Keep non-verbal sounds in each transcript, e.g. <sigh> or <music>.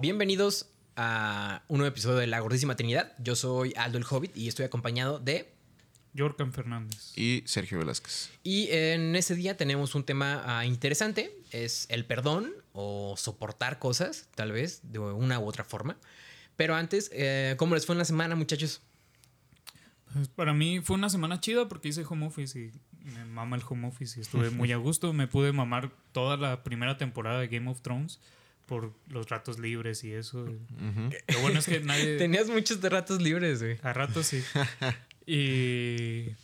Bienvenidos a un nuevo episodio de La Gordísima Trinidad. Yo soy Aldo el Hobbit y estoy acompañado de... Jorkan Fernández. Y Sergio Velázquez. Y en ese día tenemos un tema ah, interesante, es el perdón o soportar cosas, tal vez, de una u otra forma. Pero antes, eh, ¿cómo les fue en la semana, muchachos? Pues para mí fue una semana chida porque hice home office y me mama el home office y estuve muy a gusto. Me pude mamar toda la primera temporada de Game of Thrones por los ratos libres y eso. Lo bueno es que nadie... <laughs> Tenías muchos de ratos libres, güey. A ratos sí. <laughs> y...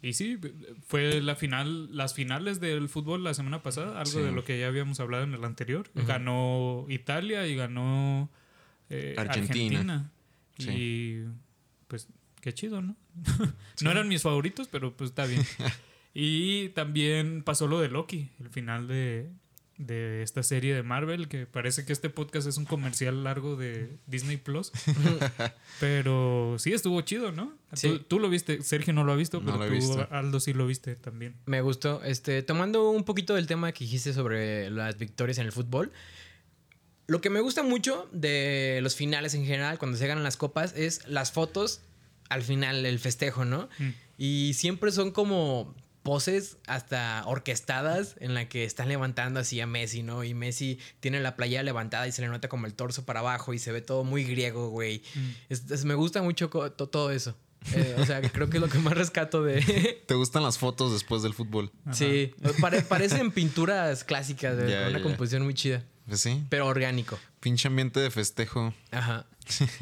Y sí, fue la final, las finales del fútbol la semana pasada, algo Sí. de lo que ya habíamos hablado en el anterior. Ganó Italia y ganó eh, Argentina. Argentina. Sí. Y pues qué chido, ¿no? <laughs> no eran mis favoritos, pero pues está bien. y también pasó lo de Loki, el final de, de esta serie de Marvel, que parece que este podcast es un comercial largo de Disney Plus. <laughs> pero sí estuvo chido, ¿no? Sí. Tú, tú lo viste, Sergio no lo ha visto, No pero tú, visto. Aldo, sí lo viste también. Me gustó. Este, tomando un poquito del tema que dijiste sobre las victorias en el fútbol. Lo que me gusta mucho de los finales en general, cuando se ganan las copas, es las fotos al final, el festejo, ¿no? Mm. Y siempre son como poses hasta orquestadas en la que están levantando así a Messi, ¿no? Y Messi tiene la playera levantada y se le nota como el torso para abajo y se ve todo muy griego, güey. Mm. Es- es- me gusta mucho todo eso. Eh, o sea, <laughs> creo que es lo que más rescato de, ¿Te gustan las fotos después del fútbol? Sí, pare- parecen pinturas clásicas, con una composición muy chida, Pues sí. pero orgánico. Pinche ambiente de festejo. Ajá. <laughs>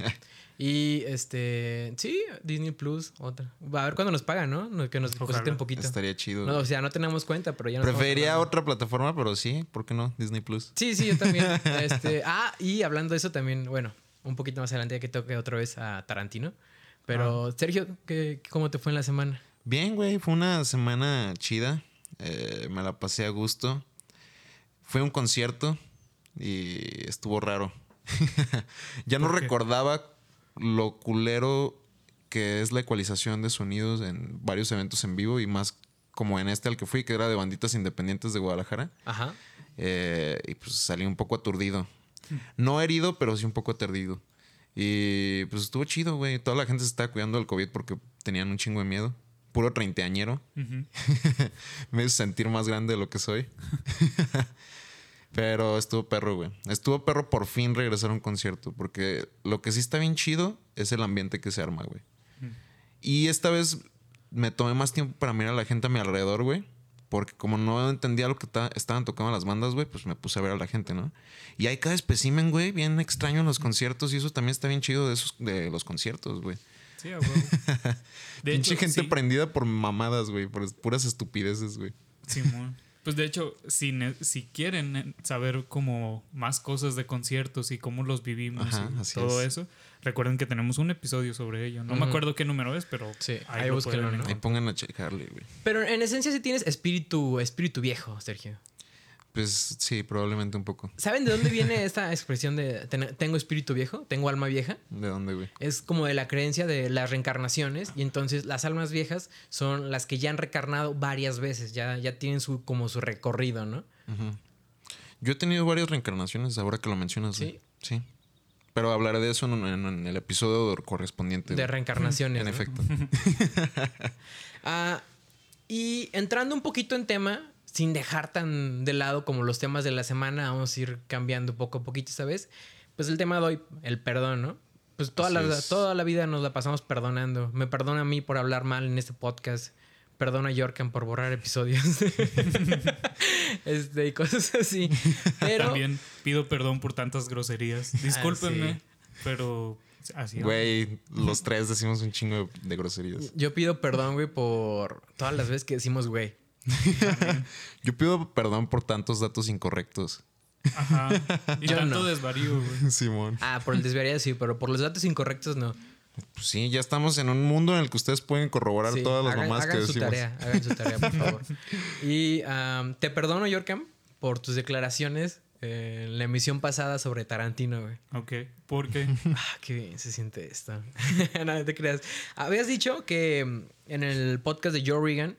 Y este, sí, Disney Plus, otra. Va a ver cuándo nos pagan, ¿no? Que nos depositen un poquito. Estaría chido. No, o sea, no tenemos cuenta, pero ya nos Preferiría otra plataforma, pero sí, ¿por qué no? Disney Plus. Sí, sí, yo también. <laughs> Este, ah, y hablando de eso también, bueno, un poquito más adelante ya que toque otra vez a Tarantino. Pero, Sergio, ¿qué, ¿cómo te fue en la semana? Bien, güey, fue una semana chida. Eh, me la pasé a gusto. Fue un concierto y estuvo raro. <laughs> ya no recordaba lo culero que es la ecualización de sonidos en varios eventos en vivo y más como en este al que fui, que era de banditas independientes de Guadalajara. Ajá. Eh, y pues salí un poco aturdido. No herido, pero sí un poco aturdido. Y pues estuvo chido, güey. Toda la gente se estaba cuidando del COVID porque tenían un chingo de miedo. Puro treintañero. <laughs> Me hizo sentir más grande de lo que soy. <laughs> Pero estuvo perro, güey. Estuvo perro por fin regresar a un concierto. Porque lo que sí está bien chido es el ambiente que se arma, güey. Y esta vez me tomé más tiempo para mirar a la gente a mi alrededor, güey. Porque como no entendía lo que ta- estaban tocando las bandas, güey, pues me puse a ver a la gente, ¿no? Y hay cada espécimen, güey, bien extraño en los conciertos. Y eso también está bien chido de esos de los conciertos, güey. Sí, huevo. <laughs> De Pinche hecho, gente sí. prendida por mamadas, güey. Por puras estupideces, güey. Simón. Pues de hecho, si, ne- si quieren eh, saber como más cosas de conciertos y cómo los vivimos Ajá, y todo es. eso, recuerden que tenemos un episodio sobre ello. No me acuerdo qué número es, pero Sí, ahí ahí, lo búsquenlo, pueden ¿no? Ahí pongan a checarle, güey. Pero en esencia sí tienes espíritu, espíritu viejo, Sergio. Pues sí, probablemente un poco. ¿Saben de dónde viene <laughs> esta expresión de ten- tengo espíritu viejo? ¿Tengo alma vieja? ¿De dónde, güey? Es como de la creencia de las reencarnaciones y entonces las almas viejas son las que ya han reencarnado varias veces, ya, ya tienen su, como su recorrido, ¿no? Yo he tenido varias reencarnaciones ahora que lo mencionas, ¿Sí? güey. Sí. Pero hablaré de eso en, en- en el episodio correspondiente. De reencarnaciones. En ¿no? efecto. <laughs> Ah, y entrando un poquito en tema, sin dejar tan de lado como los temas de la semana, vamos a ir cambiando poco a poquito esta vez. Pues el tema de hoy, el perdón, ¿no? Pues toda, Así la, es. toda la vida nos la pasamos perdonando. Me perdona a mí por hablar mal en este podcast. Perdona a Yorkan por borrar episodios. <laughs> este, y cosas así. Pero También pido perdón por tantas groserías. Discúlpenme, Ah, sí. pero así. Güey, los tres decimos un chingo de groserías. yo pido perdón, güey, por todas las veces que decimos güey. <laughs> Yo pido perdón por tantos datos incorrectos. Ajá. Y <laughs> Yo tanto no. desvarío, güey. <laughs> Simón. Ah, por el desviaría sí, pero por los datos incorrectos no. Pues sí, ya estamos en un mundo en el que ustedes pueden corroborar Sí, todas las hagan, mamás que hagan su decimos. tarea, hagan su tarea, por favor. Y te perdono, Yorkam, por tus declaraciones en la emisión pasada sobre Tarantino, güey. Ok. ¿Por qué? Ah, qué bien se siente esto. no, no te creas. Habías dicho que mm, en el podcast de Joe Regan,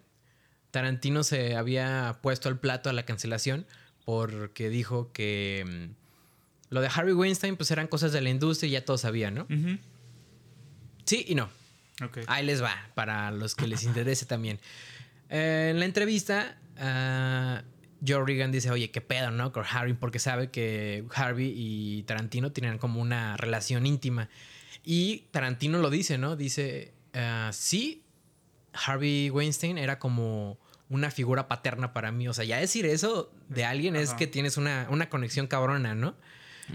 Tarantino se había puesto al plato a la cancelación porque dijo que mm, Lo de Harvey Weinstein, pues eran cosas de la industria y ya todos sabían, ¿no? Sí y no. Ahí les va, para los que les interese también. Eh, en la entrevista, ah, Joe Regan dice, oye, qué pedo, ¿no? Con Harvey, porque sabe que Harvey y Tarantino tienen como una relación íntima. Y Tarantino lo dice, ¿no? Dice, ah, sí, Harvey Weinstein era como una figura paterna para mí. O sea, ya decir eso de alguien es que tienes una, una conexión cabrona, ¿no?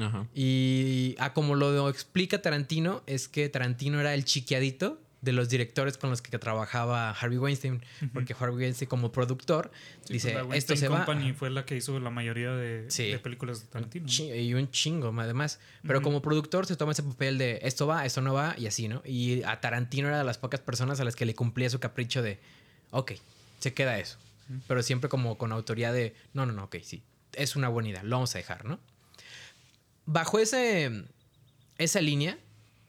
Ajá. Y a como lo explica Tarantino, es que Tarantino era el chiquiadito de los directores con los que trabajaba Harvey Weinstein. Porque Harvey Weinstein como productor Sí, dice, pues la esto se va... Company fue la que hizo la mayoría de, Sí. de películas de Tarantino. y un chingo, además. Pero como productor se toma ese papel de esto va, esto no va y así, ¿no? Y a Tarantino era de las pocas personas a las que le cumplía su capricho de, ok, se queda eso. Pero siempre como con autoridad de, no, no, no, ok, sí, es una buena idea, lo vamos a dejar, ¿no? Bajo ese, esa línea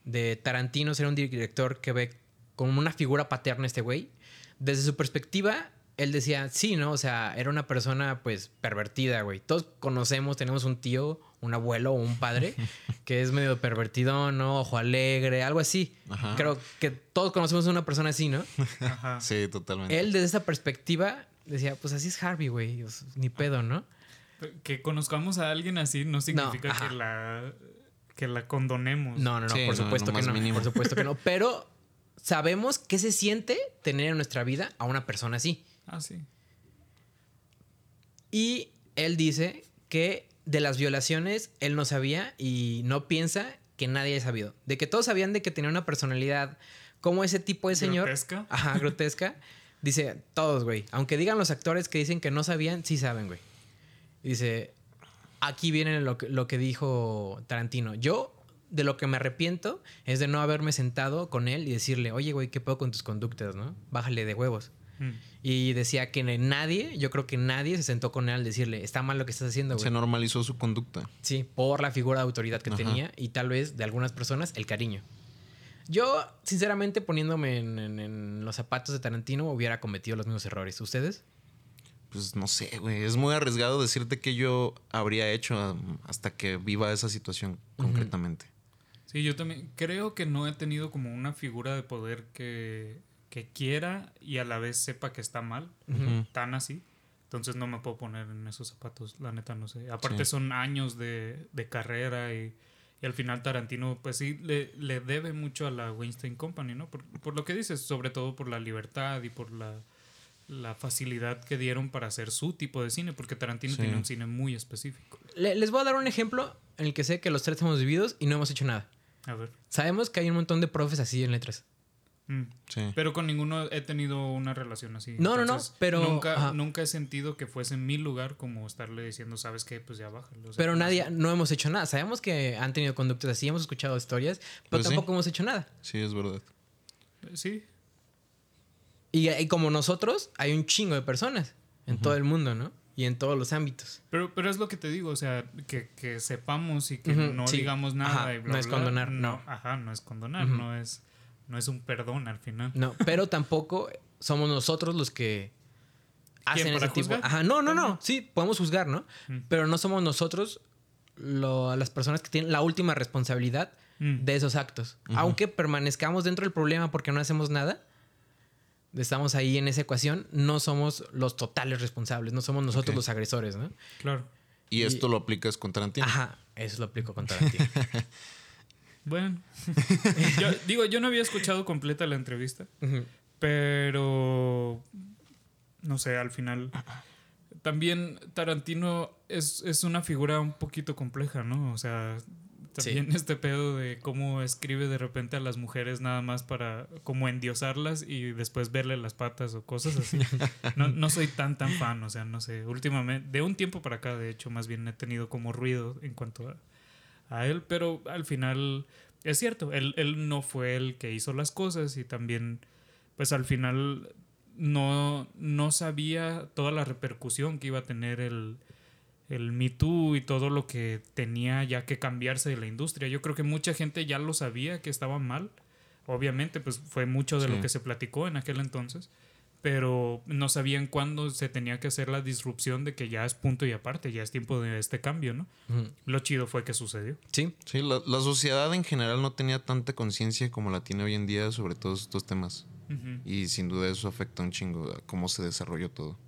de Tarantino ser un director que ve como una figura paterna este güey, desde su perspectiva, él decía, sí, ¿no? O sea, era una persona pues pervertida, güey. Todos conocemos, tenemos un tío, un abuelo o un padre <laughs> que es medio pervertido, ¿no? Ojo alegre, algo así. Ajá. Creo que todos conocemos a una persona así, ¿no? Ajá. <laughs> Sí, totalmente. Él desde esa perspectiva decía, pues así es Harvey, güey. Ni pedo, ¿no? Que conozcamos a alguien así no significa que la que la condonemos. No, no, no, Sí, por supuesto no que no. mínimo. Por supuesto que no. <laughs> Pero sabemos qué se siente tener en nuestra vida a una persona así. Ah, sí. Y él dice que de las violaciones él no sabía y no piensa que nadie haya sabido. De que todos sabían de que tenía una personalidad como ese tipo de señor. Grotesca. Ajá, <laughs> grotesca. Dice, todos, güey. Aunque digan los actores que dicen que no sabían, sí saben, güey. Dice, aquí viene lo que, lo que dijo Tarantino. Yo, de lo que me arrepiento, es de no haberme sentado con él y decirle, oye, güey, ¿qué puedo con tus conductas, no? Bájale de huevos. Mm. Y decía que nadie, yo creo que nadie se sentó con él al decirle, está mal lo que estás haciendo, Se güey. normalizó su conducta. Sí, por la figura de autoridad que Ajá. tenía y tal vez de algunas personas el cariño. Yo, sinceramente, poniéndome en, en- en los zapatos de Tarantino, hubiera cometido los mismos errores. ¿Ustedes? Pues no sé, güey. Es muy arriesgado decirte que yo habría hecho um, hasta que viva esa situación concretamente. Sí, yo también creo que no he tenido como una figura de poder que, que quiera y a la vez sepa que está mal, tan así. Entonces no me puedo poner en esos zapatos, la neta no sé. Aparte Sí. son años de, de carrera y, y al final Tarantino pues sí le, le debe mucho a la Weinstein Company, ¿no? Por, por lo que dices, sobre todo por la libertad y por la, la facilidad que dieron para hacer su tipo de cine, porque Tarantino Sí. tiene un cine muy específico. Le- les voy a dar un ejemplo en el que sé que los tres hemos vivido y no hemos hecho nada. A ver. Sabemos que hay un montón de profes así en letras. Mm. Sí. Pero con ninguno he tenido una relación así. No, no, no, pero- Nunca, ajá. nunca he sentido que fuese en mi lugar como estarle diciendo, ¿sabes qué? Pues ya bájalo. O sea, Pero nadie, no hemos hecho nada. Sabemos que han tenido conductas así, hemos escuchado historias, pero Pues sí. tampoco hemos hecho nada. Sí, es verdad. Sí. Y, y como nosotros, hay un chingo de personas en todo el mundo, ¿no? Y en todos los ámbitos. Pero, pero es lo que te digo, o sea, que, que sepamos y que no sí. digamos nada. Ajá, y bla, no es bla, condonar, no. Ajá, no es condonar, no, es, no es un perdón al final. No, pero tampoco somos nosotros los que hacen ¿Quién, ese tipo. juzgar? Ajá, no, no, no. Sí, podemos juzgar, ¿no? Mm. Pero no somos nosotros lo- las personas que tienen la última responsabilidad Mm. de esos actos. Aunque permanezcamos dentro del problema porque no hacemos nada, estamos ahí en esa ecuación, no somos los totales responsables, no somos nosotros los agresores, ¿no? Claro. Y, Y- esto lo aplicas con Tarantino. Ajá, eso lo aplico con Tarantino. <laughs> Bueno. <laughs> yo, digo, yo no había escuchado completa la entrevista. Pero no sé, al final también Tarantino es, es una figura un poquito compleja, ¿no? O sea, también <laughs> este pedo de cómo escribe de repente a las mujeres nada más para como endiosarlas y después verle las patas o cosas así. No, no soy tan tan fan, o sea, no sé, últimamente, de un tiempo para acá, de hecho, más bien he tenido como ruido en cuanto a, a él, pero al final es cierto, él, él no fue el que hizo las cosas y también, pues al final no, no sabía toda la repercusión que iba a tener el, el Me Too y todo lo que tenía ya que cambiarse de la industria. Yo creo que mucha gente ya lo sabía que estaba mal. Obviamente, pues fue mucho de Sí. lo que se platicó en aquel entonces. Pero no sabían cuándo se tenía que hacer la disrupción de que ya es punto y aparte, ya es tiempo de este cambio, ¿no? Lo chido fue que sucedió. Sí. Sí, la, la sociedad en general no tenía tanta conciencia como la tiene hoy en día sobre todos estos temas. Y sin duda eso afecta un chingo a cómo se desarrolló todo.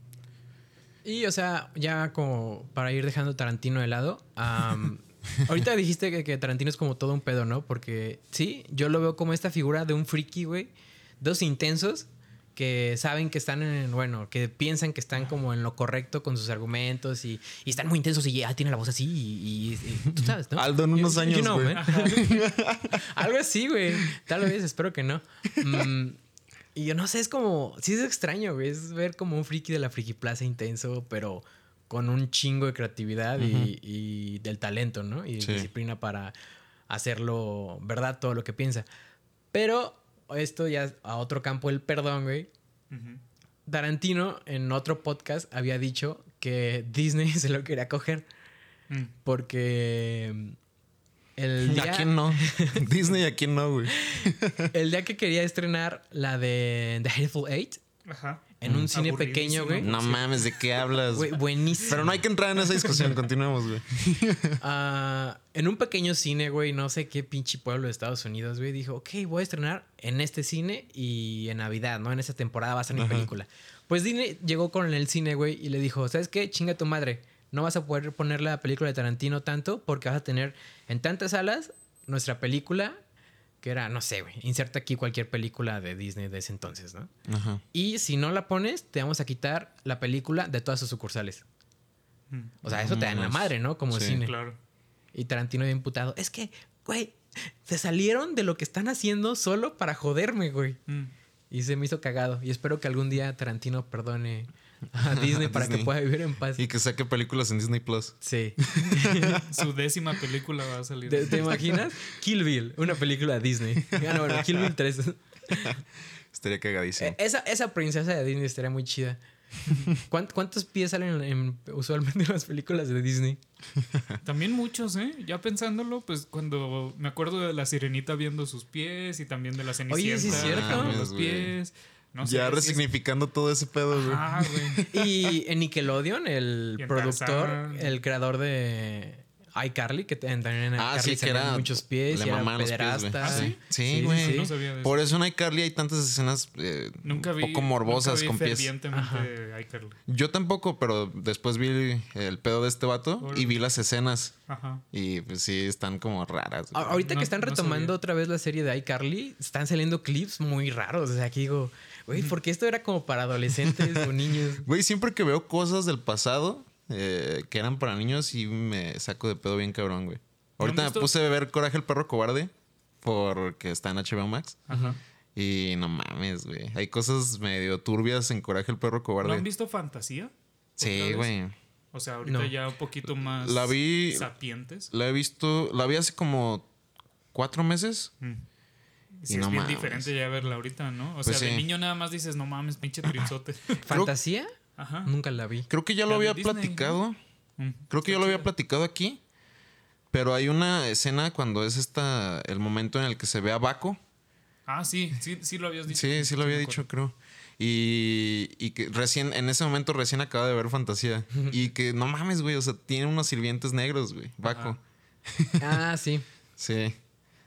Y, o sea, ya como para ir dejando Tarantino de lado, <laughs> ahorita dijiste que, que Tarantino es como todo un pedo, ¿no? Porque sí, yo lo veo como esta figura de un friki, güey. Dos intensos que saben que están en, bueno, que piensan que están como en lo correcto con sus argumentos y, y están muy intensos y ya tienen la voz así y, y- y tú sabes, ¿no? Aldo en You- unos you años, know, güey. man. Algo así, güey. Tal vez, espero que no. Mm, y yo no sé, es como. Sí, es extraño, güey. Es ver como un friki de la friki plaza intenso, pero con un chingo de creatividad y, y del talento, ¿no? Y Sí. disciplina para hacerlo verdad todo lo que piensa. Pero esto ya a otro campo el perdón, güey. Tarantino en otro podcast había dicho que Disney <laughs> se lo quería coger Mm. porque el ¿A día, quién no? <laughs> Disney, ¿a quién no, güey? el día que quería estrenar la de The Hateful Eight Ajá. En un cine pequeño, güey. No mames, ¿de qué hablas? Güey, buenísimo. Pero no hay que entrar en esa discusión, <laughs> continuemos, güey. Ah, en un pequeño cine, güey, no sé qué pinche pueblo de Estados Unidos, güey, dijo, ok, voy a estrenar en este cine y en Navidad, ¿no? En esta temporada va a ser mi Ajá. película. Pues Disney llegó con el cine, güey, y le dijo, ¿sabes qué? Chinga tu madre. No vas a poder poner la película de Tarantino tanto porque vas a tener en tantas salas nuestra película, que era, no sé, güey, inserta aquí cualquier película de Disney de ese entonces, ¿no? Ajá. Y si no la pones, te vamos a quitar la película de todas sus sucursales. Mm. O sea, eso te da en la madre, ¿no? Como Sí. cine. Claro. Y Tarantino había imputado. Es que, güey, se salieron de lo que están haciendo solo para joderme, güey. Mm. Y se me hizo cagado. Y espero que algún día Tarantino perdone a <laughs> Disney para que pueda vivir en paz. Y que saque películas en Disney Plus. Sí. <laughs> Su décima película va a salir. ¿Te, te imaginas? Kill Bill, una película de Disney. <laughs> Ah, no, bueno, Kill Bill 3. Estaría cagadísimo. Eh, esa, esa princesa de Disney estaría muy chida. ¿Cuánt- ¿Cuántos pies salen en- usualmente en las películas de Disney? También muchos, ¿eh? Ya pensándolo, pues cuando me acuerdo de la sirenita viendo sus pies y también de la cenicienta Oye, sí es cierto. los güey. Pies. No sé, ya es- resignificando todo ese pedo, güey. Ah, güey. <laughs> Y en Nickelodeon, el en productor, el creador de iCarly, que también en Ah, iCarly sí, que era- muchos pies le y era los pies, güey. pederasta. ¿Ah, sí? Sí, güey. No sabía de eso. Por eso en iCarly hay tantas escenas eh, Nunca vi. un poco morbosas nunca vi con pies. iCarly. Yo tampoco, pero después vi el pedo de este vato y vi las escenas. Ajá. Y pues sí, están como raras. Ahorita No- que están retomando otra vez la serie de iCarly, están saliendo clips muy raros. O sea, aquí digo, güey, porque esto era como para adolescentes o niños. <laughs> Güey, siempre que veo cosas del pasado eh, que eran para niños y me saco de pedo bien cabrón, güey. Ahorita me puse a ver Coraje el perro cobarde porque está en HBO Max. Ajá. Y no mames, güey. Hay cosas medio turbias en Coraje el perro ¿No cobarde. han visto Fantasía? ¿Otra Sí, güey. O sea, ahorita No. ya un poquito más La vi- sapientes. La he visto, la vi hace como cuatro meses. Mm. Sí, Y es bien mames. diferente ya verla ahorita, ¿no? O Pues sea, de sí. niño nada más dices, no mames, pinche trinzote. <laughs> ¿Fantasía? Ajá. Nunca la vi. Creo que ya La lo de había Disney, platicado. Mm. Creo que ya lo había platicado aquí. Pero hay una escena cuando es esta el momento en el que se ve a Baco. Ah, sí, sí, sí lo habías dicho. Sí, sí lo había dicho, creo. Y, y que recién, en ese momento recién acaba de ver Fantasía. <laughs> y que no mames, güey. O sea, tiene unos sirvientes negros, güey. Baco. Ah, sí. Sí.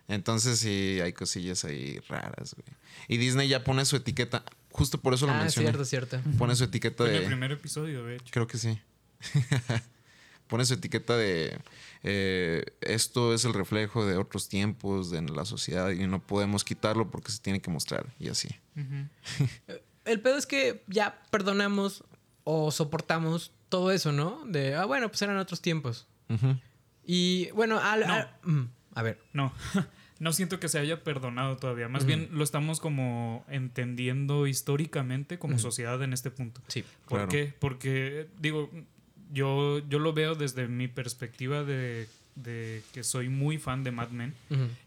Entonces sí, hay cosillas ahí raras, güey. Y Disney ya pone su etiqueta. Justo por eso lo Ah, mencioné. cierto, cierto. Pone su etiqueta en el de. primer episodio, de hecho. Creo que sí. <laughs> Pone su etiqueta de eh, esto es el reflejo de otros tiempos de la sociedad y no podemos quitarlo porque se tiene que mostrar y así. El pedo es que ya perdonamos o soportamos todo eso, ¿no? De, ah, bueno, pues eran otros tiempos. Y bueno, al- No. al- mm, a ver. No, <laughs> no siento que se haya perdonado todavía. Más bien lo estamos como entendiendo históricamente como sociedad en este punto. Sí. ¿Por Claro. qué? Porque, digo, yo, yo lo veo desde mi perspectiva de, de que soy muy fan de Mad Men.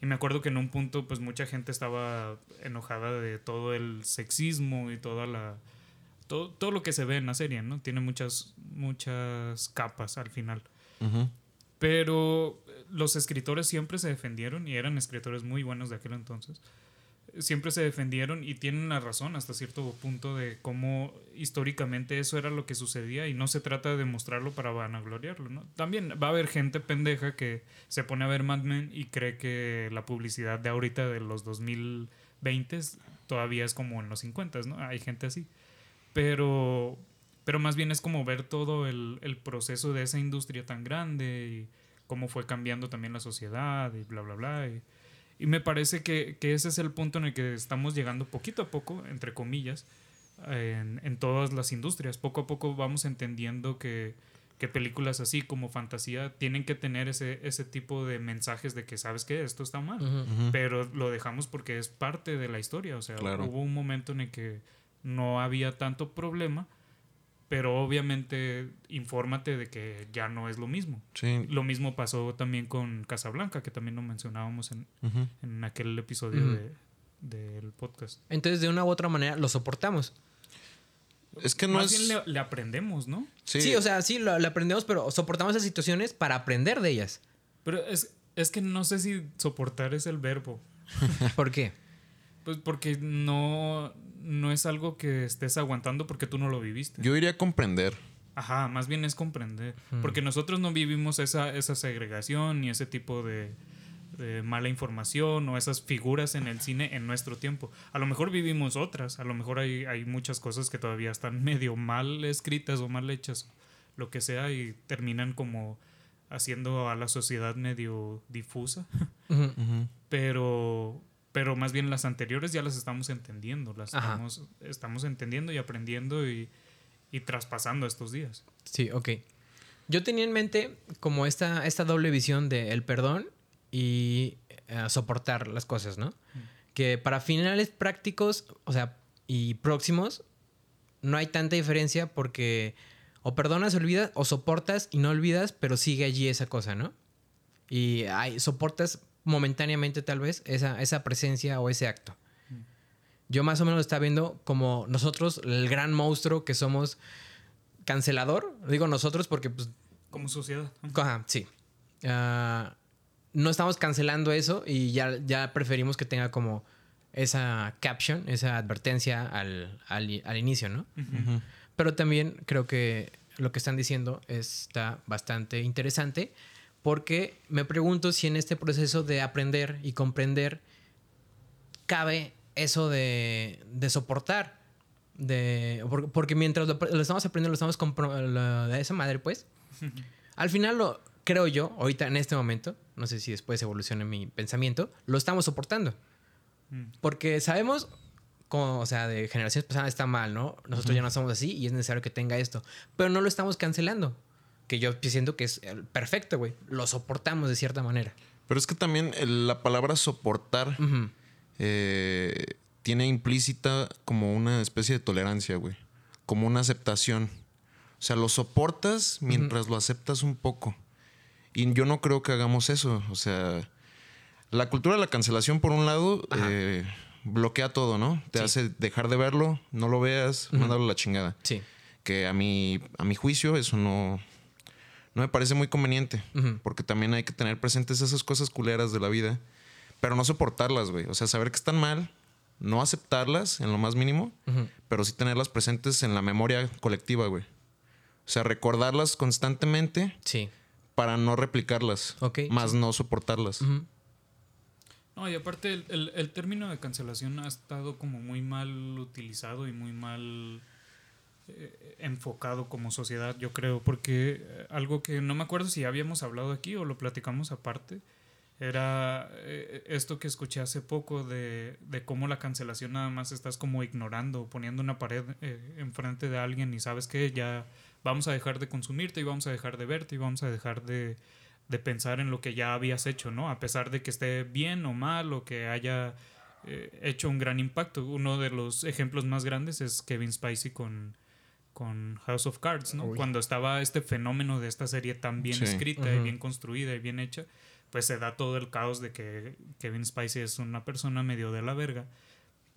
Y me acuerdo que en un punto, pues mucha gente estaba enojada de todo el sexismo y toda la. Todo, todo lo que se ve en la serie, ¿no? Tiene muchas, muchas capas al final. Pero los escritores siempre se defendieron y eran escritores muy buenos de aquel entonces. siempre se defendieron y tienen la razón hasta cierto punto de cómo históricamente eso era lo que sucedía y no se trata de demostrarlo para vanagloriarlo, ¿no? También va a haber gente pendeja que se pone a ver Mad Men y cree que la publicidad de ahorita de los 2020 todavía es como en los 50, ¿no? Hay gente así. Pero, pero más bien es como ver todo el, el proceso de esa industria tan grande cómo fue cambiando también la sociedad y bla, bla, bla. Y, y me parece que, que, ese es el punto en el que estamos llegando poquito a poco, entre comillas, en, en todas las industrias. Poco a poco vamos entendiendo que, que, películas así como fantasía tienen que tener ese, ese tipo de mensajes de que sabes que esto está mal, uh -huh. pero lo dejamos porque es parte de la historia. O sea, claro. hubo un momento en el que no había tanto problema pero obviamente infórmate de que ya no es lo mismo. Sí. Lo mismo pasó también con Casablanca, que también lo mencionábamos en, uh -huh. en aquel episodio uh -huh. de, del podcast. Entonces, de una u otra manera, lo soportamos. Es que no Más es... bien le, le, aprendemos, ¿no? Sí. sí, o sea, sí, lo, le aprendemos, pero soportamos esas situaciones para aprender de ellas. Pero es, es que no sé si soportar es el verbo. <laughs> ¿Por qué? Pues porque no, no es algo que estés aguantando porque tú no lo viviste. Yo iría a comprender. Ajá, más bien es comprender. Hmm. Porque nosotros no vivimos esa, esa segregación ni ese tipo de, de, mala información o esas figuras en el cine en nuestro tiempo. A lo mejor vivimos otras, a lo mejor hay, hay muchas cosas que todavía están <laughs> medio mal escritas o mal hechas, lo que sea, y terminan como haciendo a la sociedad medio difusa. Uh -huh, uh -huh. Pero pero más bien las anteriores ya las estamos entendiendo, las estamos, estamos, entendiendo y aprendiendo y, y, traspasando estos días. Sí, ok. Yo tenía en mente como esta, esta doble visión de el perdón y uh, soportar las cosas, ¿no? Mm. Que para finales prácticos, o sea, y próximos, no hay tanta diferencia porque o perdonas, olvidas, o soportas y no olvidas, pero sigue allí esa cosa, ¿no? Y hay, soportas momentáneamente tal vez esa, esa presencia o ese acto. Mm. Yo más o menos está viendo como nosotros, el gran monstruo que somos cancelador. Digo nosotros porque pues... Como sociedad. Ajá, sí. Uh, no estamos cancelando eso y ya, ya preferimos que tenga como esa caption, esa advertencia al, al, al inicio, ¿no? Uh -huh. Pero también creo que lo que están diciendo está bastante interesante porque me pregunto si en este proceso de aprender y comprender cabe eso de, de soportar. De, porque mientras lo, lo, estamos aprendiendo, lo estamos comprando de esa madre, pues. <laughs> al final, lo creo yo, ahorita en este momento, no sé si después evolucione mi pensamiento, lo estamos soportando. Mm. Porque sabemos, como, o sea, de generaciones pasadas está mal, ¿no? Nosotros uh -huh. ya no somos así y es necesario que tenga esto. Pero no lo estamos cancelando que yo siento que es perfecto, güey. Lo soportamos de cierta manera. Pero es que también la palabra soportar uh -huh. eh, tiene implícita como una especie de tolerancia, güey. Como una aceptación. O sea, lo soportas mientras uh -huh. lo aceptas un poco. Y yo no creo que hagamos eso. O sea, la cultura de la cancelación, por un lado, eh, bloquea todo, ¿no? Te sí. hace dejar de verlo, no lo veas, uh -huh. mándalo a la chingada. Sí. Que a mi, a mi juicio eso no, no me parece muy conveniente. Uh -huh. Porque también hay que tener presentes esas cosas culeras de la vida. Pero no soportarlas, güey. O sea, saber que están mal, no aceptarlas en lo más mínimo, uh -huh. pero sí tenerlas presentes en la memoria colectiva, güey. O sea, recordarlas constantemente. Sí. Para no replicarlas. Ok. Más sí. no soportarlas. Uh -huh. No, y aparte el, el, el, término de cancelación ha estado como muy mal utilizado y muy mal enfocado como sociedad, yo creo, porque eh, algo que no me acuerdo si habíamos hablado aquí o lo platicamos aparte, era eh, esto que escuché hace poco de, de, cómo la cancelación nada más estás como ignorando, poniendo una pared eh, enfrente de alguien y sabes que ya vamos a dejar de consumirte y vamos a dejar de verte y vamos a dejar de, de pensar en lo que ya habías hecho, ¿no? A pesar de que esté bien o mal o que haya eh, hecho un gran impacto. Uno de los ejemplos más grandes es Kevin Spacey con con House of Cards, ¿no? Uy. Cuando estaba este fenómeno de esta serie tan bien sí. escrita uh -huh. y bien construida y bien hecha, pues se da todo el caos de que Kevin Spacey es una persona medio de la verga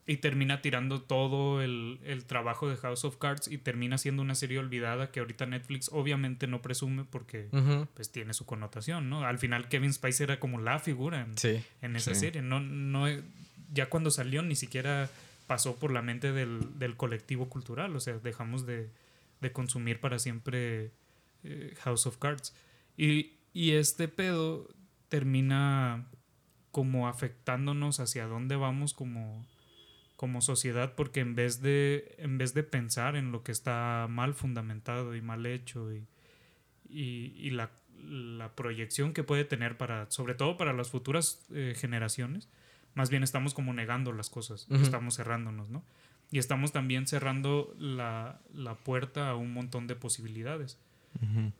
y termina tirando todo el, el, trabajo de House of Cards y termina siendo una serie olvidada que ahorita Netflix obviamente no presume porque uh -huh. pues tiene su connotación, ¿no? Al final Kevin Spacey era como la figura en, sí. en esa sí. serie, no, no ya cuando salió ni siquiera pasó por la mente del, del colectivo cultural, o sea, dejamos de, de consumir para siempre eh, House of Cards. Y, y este pedo termina como afectándonos hacia dónde vamos como, como sociedad, porque en vez, de, en vez de pensar en lo que está mal fundamentado y mal hecho y, y, la, la, proyección que puede tener para, sobre todo para las futuras eh, generaciones, más bien estamos como negando las cosas, uh -huh. estamos cerrándonos, ¿no? Y estamos también cerrando la, la puerta a un montón de posibilidades. Uh -huh.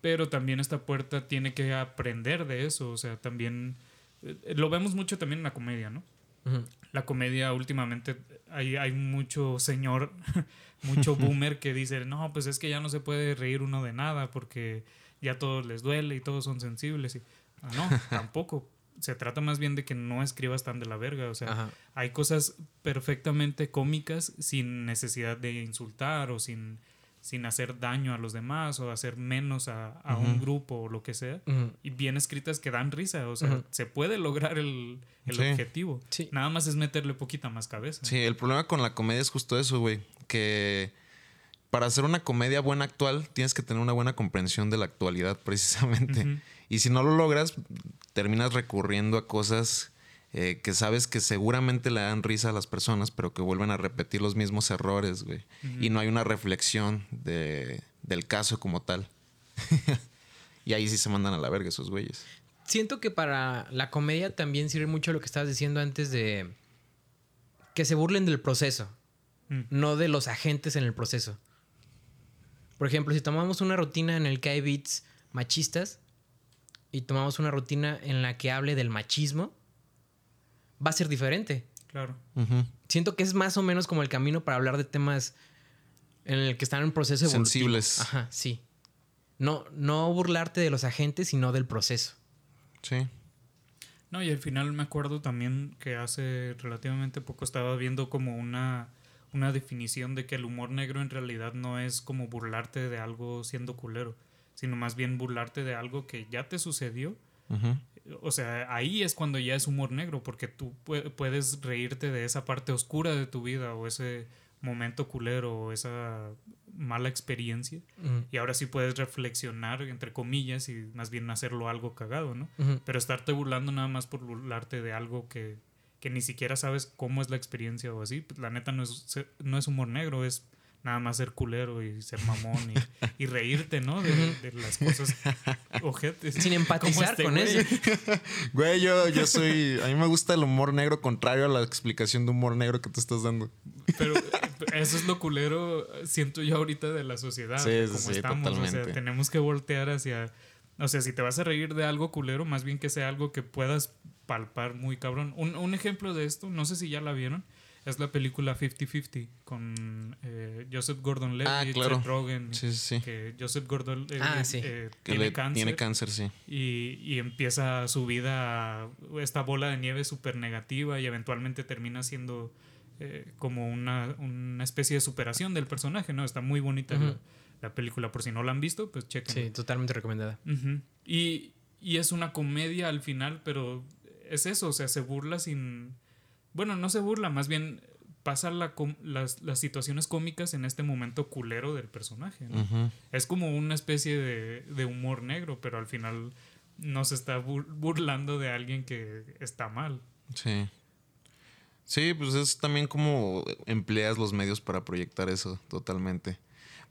Pero también esta puerta tiene que aprender de eso, o sea, también eh, lo vemos mucho también en la comedia, ¿no? Uh -huh. La comedia últimamente hay, hay mucho señor, <laughs> mucho <laughs> boomer que dice, no, pues es que ya no se puede reír uno de nada porque ya todos les duele y todos son sensibles. Y, ah, no, <laughs> tampoco. Se trata más bien de que no escribas tan de la verga. O sea, Ajá. hay cosas perfectamente cómicas sin necesidad de insultar o sin, sin hacer daño a los demás o hacer menos a, a uh -huh. un grupo o lo que sea. Uh -huh. Y bien escritas que dan risa. O sea, uh -huh. se puede lograr el, el sí. objetivo. Sí. Nada más es meterle poquita más cabeza. Sí, el problema con la comedia es justo eso, güey. Que para hacer una comedia buena actual tienes que tener una buena comprensión de la actualidad, <laughs> precisamente. Y si no lo logras, terminas recurriendo a cosas eh, que sabes que seguramente le dan risa a las personas, pero que vuelven a repetir los mismos errores, güey. Uh -huh. Y no hay una reflexión de, del caso como tal. <laughs> y ahí sí se mandan a la verga esos güeyes. Siento que para la comedia también sirve mucho lo que estabas diciendo antes de que se burlen del proceso, mm. no de los agentes en el proceso. Por ejemplo, si tomamos una rutina en el que hay beats machistas, y tomamos una rutina en la que hable del machismo, va a ser diferente. Claro. Uh -huh. Siento que es más o menos como el camino para hablar de temas en el que están en proceso evolutivo. Sensibles. Ajá, sí. No, no burlarte de los agentes, sino del proceso. Sí. No, y al final me acuerdo también que hace relativamente poco estaba viendo como una, una definición de que el humor negro en realidad no es como burlarte de algo siendo culero sino más bien burlarte de algo que ya te sucedió. Uh -huh. O sea, ahí es cuando ya es humor negro, porque tú puedes reírte de esa parte oscura de tu vida o ese momento culero o esa mala experiencia. Uh -huh. Y ahora sí puedes reflexionar, entre comillas, y más bien hacerlo algo cagado, ¿no? Uh -huh. Pero estarte burlando nada más por burlarte de algo que, que ni siquiera sabes cómo es la experiencia o así, pues la neta no es, no es humor negro, es nada más ser culero y ser mamón y, <laughs> y reírte, ¿no? De, de, las cosas ojetes. Sin empatizar este con güey. eso. <laughs> Güey, yo, yo soy. A mí me gusta el humor negro contrario a la explicación de humor negro que tú estás dando. Pero eso es lo culero, siento yo ahorita de la sociedad. Sí, como sí, estamos. Totalmente. O sea, tenemos que voltear hacia. O sea, si te vas a reír de algo culero, más bien que sea algo que puedas palpar muy cabrón. Un, un ejemplo de esto, no sé si ya la vieron es la película 50-50 con eh, Joseph Gordon-Levitt, ah, claro. Seth Rogen. Sí, sí, sí. Que Joseph Gordon-Levitt ah, sí. eh, que tiene cáncer. Tiene cáncer, sí. Y, y empieza su vida, esta bola de nieve súper negativa y eventualmente termina siendo eh, como una, una, especie de superación del personaje, ¿no? Está muy bonita uh -huh. la, la, película. Por si no la han visto, pues chequen. Sí, totalmente recomendada. Uh -huh. y, y es una comedia al final, pero es eso, o sea, se burla sin bueno, no se burla, más bien pasa la, las, las, situaciones cómicas en este momento culero del personaje. ¿no? Uh -huh. Es como una especie de, de, humor negro, pero al final no se está bur burlando de alguien que está mal. Sí. Sí, pues es también como empleas los medios para proyectar eso totalmente.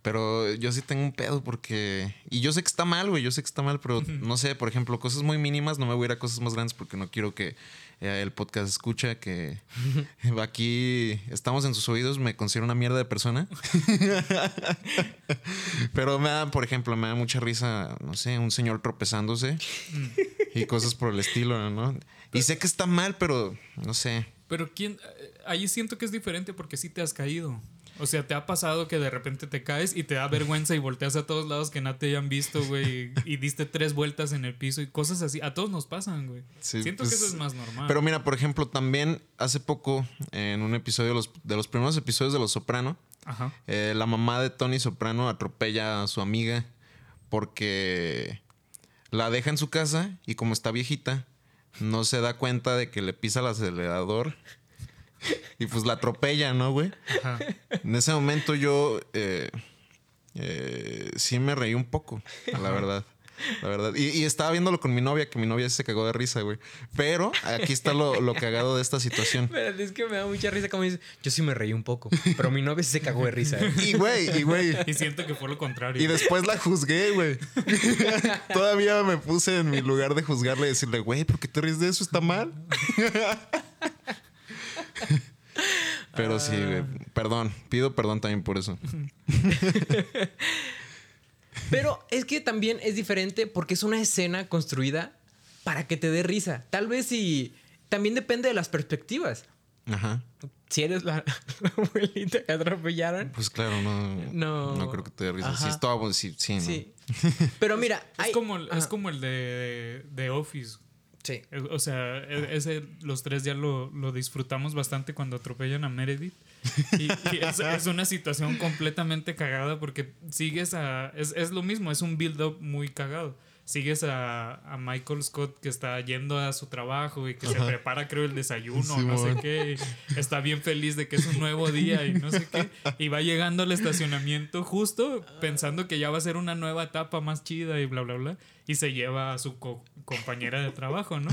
Pero yo sí tengo un pedo porque... Y yo sé que está mal, güey. Yo sé que está mal, pero no sé, por ejemplo, cosas muy mínimas. No me voy a ir a cosas más grandes porque no quiero que el podcast escucha que <laughs> aquí estamos en sus oídos. Me considero una mierda de persona. <laughs> pero me da, por ejemplo, me da mucha risa, no sé, un señor tropezándose y cosas por el estilo, ¿no? Y sé que está mal, pero no sé. Pero quién... Ahí siento que es diferente porque sí te has caído. O sea, ¿te ha pasado que de repente te caes y te da vergüenza y volteas a todos lados que no te hayan visto, güey? Y, diste tres vueltas en el piso y cosas así. A todos nos pasan, güey. Sí, Siento pues, que eso es más normal. Pero mira, por ejemplo, también hace poco, en un episodio de los, de los primeros episodios de Los Soprano, eh, la mamá de Tony Soprano atropella a su amiga porque la deja en su casa y como está viejita, no se da cuenta de que le pisa el acelerador <laughs> y pues la atropella, ¿no, güey? Ajá. En ese momento yo eh, eh, sí me reí un poco, la verdad. La verdad. Y, y estaba viéndolo con mi novia, que mi novia se cagó de risa, güey. Pero aquí está lo, lo cagado de esta situación. Pero es que me da mucha risa como dices, yo sí me reí un poco, pero mi novia sí se cagó de risa. ¿eh? Y, güey, y, güey. Y siento que fue lo contrario. Y después la juzgué, güey. <laughs> Todavía me puse en mi lugar de juzgarle y decirle, güey, ¿por qué te ríes de eso? ¿Está mal? <laughs> <laughs> Pero sí, güey. Perdón. Pido perdón también por eso. <laughs> Pero es que también es diferente porque es una escena construida para que te dé risa. Tal vez si... También depende de las perspectivas. Ajá. Si eres la, <laughs> la abuelita que atropellaron. Pues claro, no. No. No, creo que te dé risa. Ajá. Sí, estaba bueno, sí, sí, ¿no? Sí. Pero mira, es, hay- como, el- es como el de, de Office. Sí. Es- O sea, e- ese, los tres ya lo, lo disfrutamos bastante cuando atropellan a Meredith. Y, y es, es una situación completamente cagada porque sigues a... Es, es lo mismo, es un build-up muy cagado. Sigues a, a Michael Scott que está yendo a su trabajo y que se prepara, creo, el desayuno, no sé qué. está bien feliz de que es un nuevo día y no sé qué. Y va llegando al estacionamiento justo pensando que ya va a ser una nueva etapa más chida y bla, bla, bla. Y se lleva a su co- compañera de trabajo, ¿no?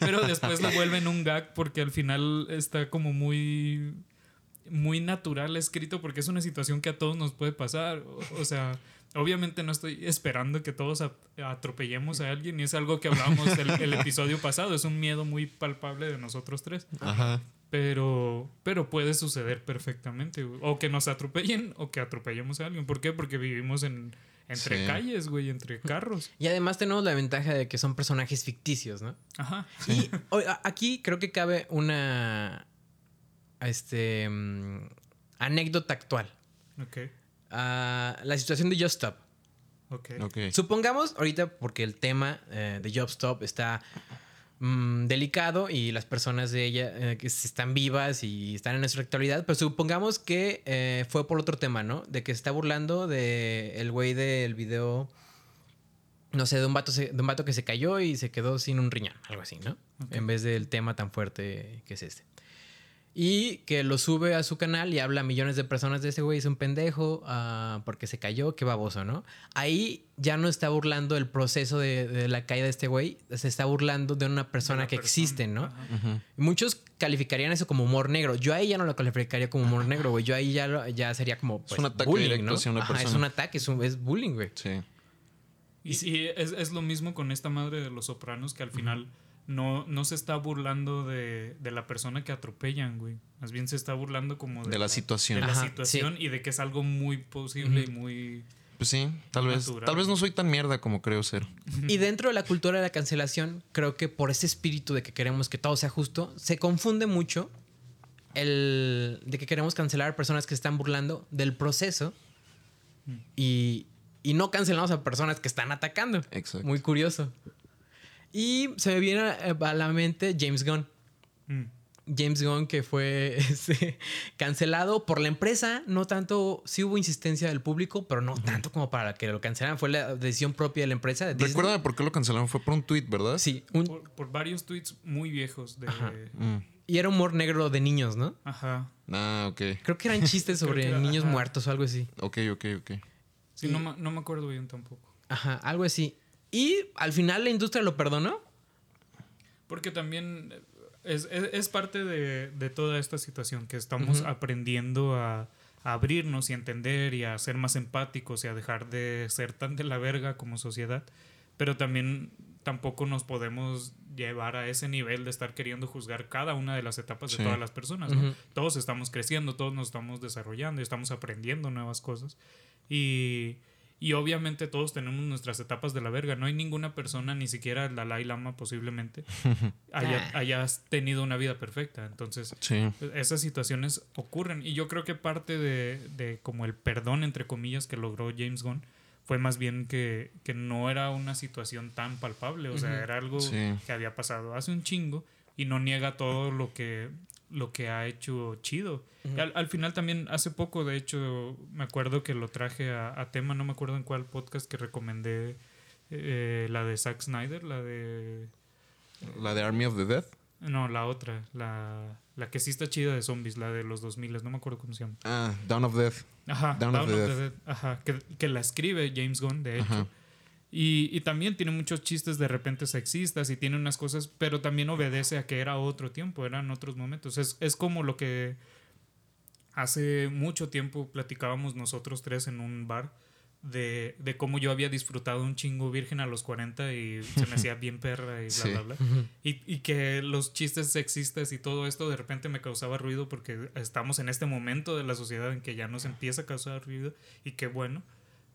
Pero después lo vuelven un gag porque al final está como muy muy natural escrito porque es una situación que a todos nos puede pasar. O, o sea, obviamente no estoy esperando que todos atropellemos a alguien y es algo que hablábamos el, el episodio pasado. Es un miedo muy palpable de nosotros tres. Ajá. Pero, pero puede suceder perfectamente. O que nos atropellen o que atropellemos a alguien. ¿Por qué? Porque vivimos en, entre Sí. calles, güey, entre carros. Y además tenemos la ventaja de que son personajes ficticios, ¿no? Ajá. Y o- aquí creo que cabe una este mm, anécdota actual. Ok. La situación de Just Stop. Ok. Ok. Supongamos ahorita, porque el tema eh, de Job Stop está mm, delicado y las personas de ella eh, que están vivas y están en nuestra actualidad, pero supongamos que eh, fue por otro tema, ¿no? De que se está burlando de el güey del video, no sé, de un, vato se- de un vato que se cayó y se quedó sin un riñón, algo así, ¿no? En vez del tema tan fuerte que es este. Y que lo sube a su canal y habla a millones de personas de ese güey, es un pendejo, ah, porque se cayó, qué baboso, ¿no? Ahí ya no está burlando el proceso de, de la caída de este güey, se está burlando de una persona De que persona. existe, ¿no? Muchos calificarían eso como humor negro. Yo ahí ya no lo calificaría como humor negro, güey. Yo ahí ya, lo- ya sería como pues, un ataque bullying, directo ¿no? hacia una Ajá, es un ataque, es, un- es bullying, güey. Sí. Y, y es, es lo mismo con esta madre de los sopranos que al final no, no se está burlando de, de la persona que atropellan, güey. Más bien se está burlando como de, De la situación. de la Ajá, situación y de que es algo muy posible y muy... Pues sí, tal vez. Natural. Tal vez no soy tan mierda como creo ser. Y dentro de la cultura de la cancelación, creo que por ese espíritu de que queremos que todo sea justo, se confunde mucho el de que queremos cancelar a personas que se están burlando del proceso y, y no cancelamos a personas que están atacando. Exacto. Muy curioso. Y se me viene a a la mente James Gunn. Mm. James Gunn que fue <laughs> este, cancelado por la empresa, no tanto, sí hubo insistencia del público, pero no tanto como para que lo cancelaran, fue la decisión propia de la empresa. De. Recuérdame por qué lo cancelaron. Fue por un tweet, ¿verdad? Sí, un- Por, por varios tweets muy viejos de... Ajá. Mm. y era humor negro de niños, ¿no? Ajá. Ah, ok. Creo que eran chistes <laughs> sobre era- niños ajá. muertos o algo así. Ok, ok, ok. Sí, no, no me acuerdo bien tampoco. Ajá, algo así. Y al final la industria lo perdonó. Porque también es, es- es parte de, de toda esta situación que estamos aprendiendo a, a abrirnos y a entender y a ser más empáticos y a dejar de ser tan de la verga como sociedad. Pero también tampoco nos podemos llevar a ese nivel de estar queriendo juzgar cada una de las etapas Sí. de todas las personas. Todos estamos creciendo, todos nos estamos desarrollando y estamos aprendiendo nuevas cosas. Y, y obviamente todos tenemos nuestras etapas de la verga. No hay ninguna persona, ni siquiera el Dalai Lama posiblemente, <laughs> haya, hayas tenido una vida perfecta. Entonces, Sí. esas situaciones ocurren. Y yo creo que parte de, de como el perdón, entre comillas, que logró James Gunn fue más bien que, que no era una situación tan palpable. O sea, era algo Sí. que había pasado hace un chingo y no niega todo lo que, lo que ha hecho chido. Al, al final también, hace poco, de hecho, me acuerdo que lo traje a, a tema, no me acuerdo en cuál podcast que recomendé, eh, la de Zack Snyder, la de... La de Army of the Dead. No, la otra, la, La que sí está chida de zombies, la de los 2000, no me acuerdo cómo se llama. Ah, Dawn of Death. Ajá, Dawn of the Dead. Ajá, que, que la escribe James Gunn, de hecho. Ajá. Y, y también tiene muchos chistes de repente sexistas y tiene unas cosas, pero también obedece a que era otro tiempo, eran otros momentos. Es, es como lo que hace mucho tiempo platicábamos nosotros tres en un bar de, de cómo yo había disfrutado un chingo virgen a los 40 y se me hacía <laughs> bien perra y bla, Sí. bla, bla. Y, y que los chistes sexistas y todo esto de repente me causaba ruido porque estamos en este momento de la sociedad en que ya nos empieza a causar ruido y qué bueno.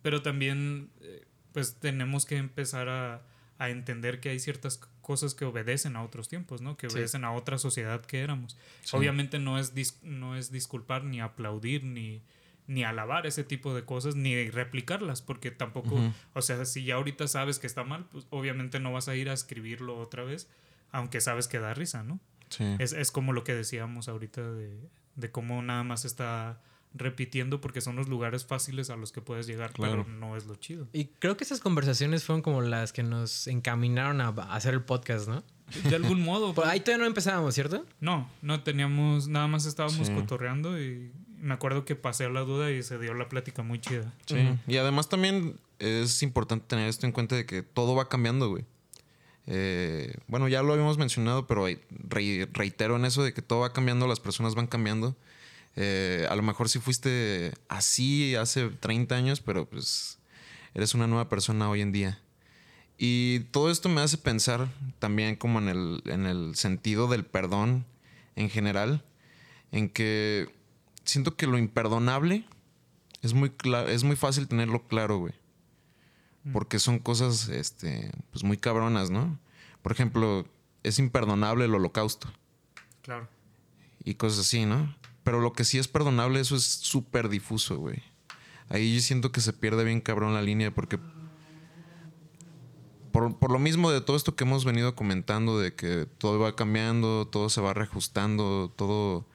Pero también eh, pues tenemos que empezar a, a entender que hay ciertas cosas que obedecen a otros tiempos, ¿no? Que Sí. obedecen a otra sociedad que éramos. Sí. Obviamente no es, dis- no es disculpar ni aplaudir ni, ni alabar ese tipo de cosas ni replicarlas porque tampoco, o sea, si ya ahorita sabes que está mal, pues obviamente no vas a ir a escribirlo otra vez, aunque sabes que da risa, ¿no? Sí. Es, es como lo que decíamos ahorita de, de cómo nada más está repitiendo porque son los lugares fáciles a los que puedes llegar, Claro. pero no es lo chido. Y creo que esas conversaciones fueron como las que nos encaminaron a hacer el podcast, ¿no? De algún modo. <laughs> Ahí todavía no empezábamos, ¿cierto? No, no teníamos, nada más estábamos Sí. cotorreando y me acuerdo que pasé la duda y se dio la plática muy chida. Sí. Y además también es importante tener esto en cuenta de que todo va cambiando, güey. Eh, bueno, ya lo habíamos mencionado, pero re- reitero en eso de que todo va cambiando, las personas van cambiando. Eh, a lo mejor si fuiste así hace 30 años, pero pues eres una nueva persona hoy en día. Y todo esto me hace pensar también como en el, en el sentido del perdón en general, en que siento que lo imperdonable es muy, es muy fácil tenerlo claro, güey. Porque son cosas este, pues muy cabronas, ¿no? Por ejemplo, es imperdonable el holocausto Claro. y cosas así, ¿no? Pero lo que sí es perdonable, eso es súper difuso, güey. Ahí yo siento que se pierde bien cabrón la línea porque... Por, por lo mismo de todo esto que hemos venido comentando, de que todo va cambiando, todo se va reajustando, todo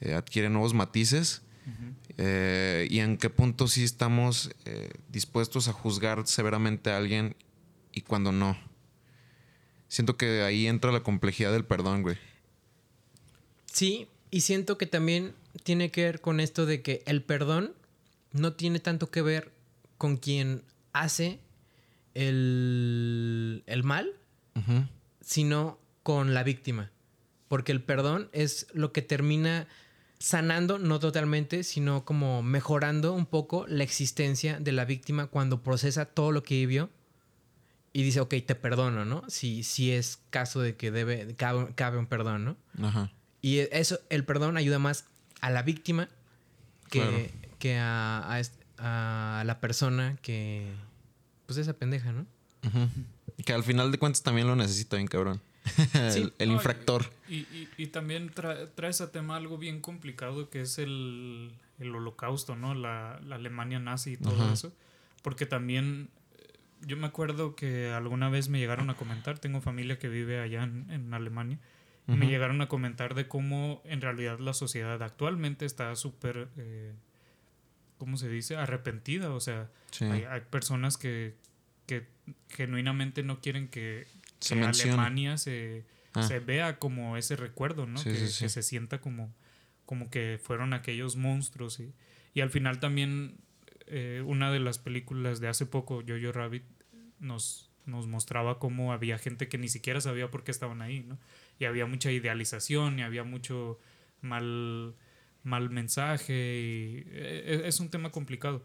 eh, adquiere nuevos matices, eh, y en qué punto sí estamos eh, dispuestos a juzgar severamente a alguien y cuando no. Siento que ahí entra la complejidad del perdón, güey. Sí, y siento que también tiene que ver con esto de que el perdón no tiene tanto que ver con quien hace el, el mal, Ujú. sino con la víctima. Porque el perdón es lo que termina sanando, no totalmente, sino como mejorando un poco la existencia de la víctima cuando procesa todo lo que vivió y dice, ok, te perdono, ¿no? Si, si es caso de que debe, cabe, cabe un perdón, ¿no? Ajá. Y eso, el perdón ayuda más a la víctima que, Claro. que a, a a la persona que, pues esa pendeja, ¿no? Que al final de cuentas también lo necesita bien cabrón. <laughs> el, el No, infractor. Y, y- y también tra- trae ese tema algo bien complicado que es el, el holocausto, ¿no? La, la Alemania nazi y todo eso. Porque también eh, yo me acuerdo que alguna vez me llegaron a comentar, tengo familia que vive allá en, en Alemania, me llegaron a comentar de cómo en realidad la sociedad actualmente está súper, eh, ¿cómo se dice? Arrepentida. O sea, Sí. hay, hay personas que, que genuinamente no quieren que, Se que. Alemania se, Ah. se vea como ese recuerdo, ¿no? Sí, que, sí, sí. que se sienta como, como que fueron aquellos monstruos. Y, y al final también eh, una de las películas de hace poco, Jojo Rabbit, nos, nos mostraba cómo había gente que ni siquiera sabía por qué estaban ahí, ¿no? Y había mucha idealización y había mucho mal, mal mensaje y eh, es un tema complicado.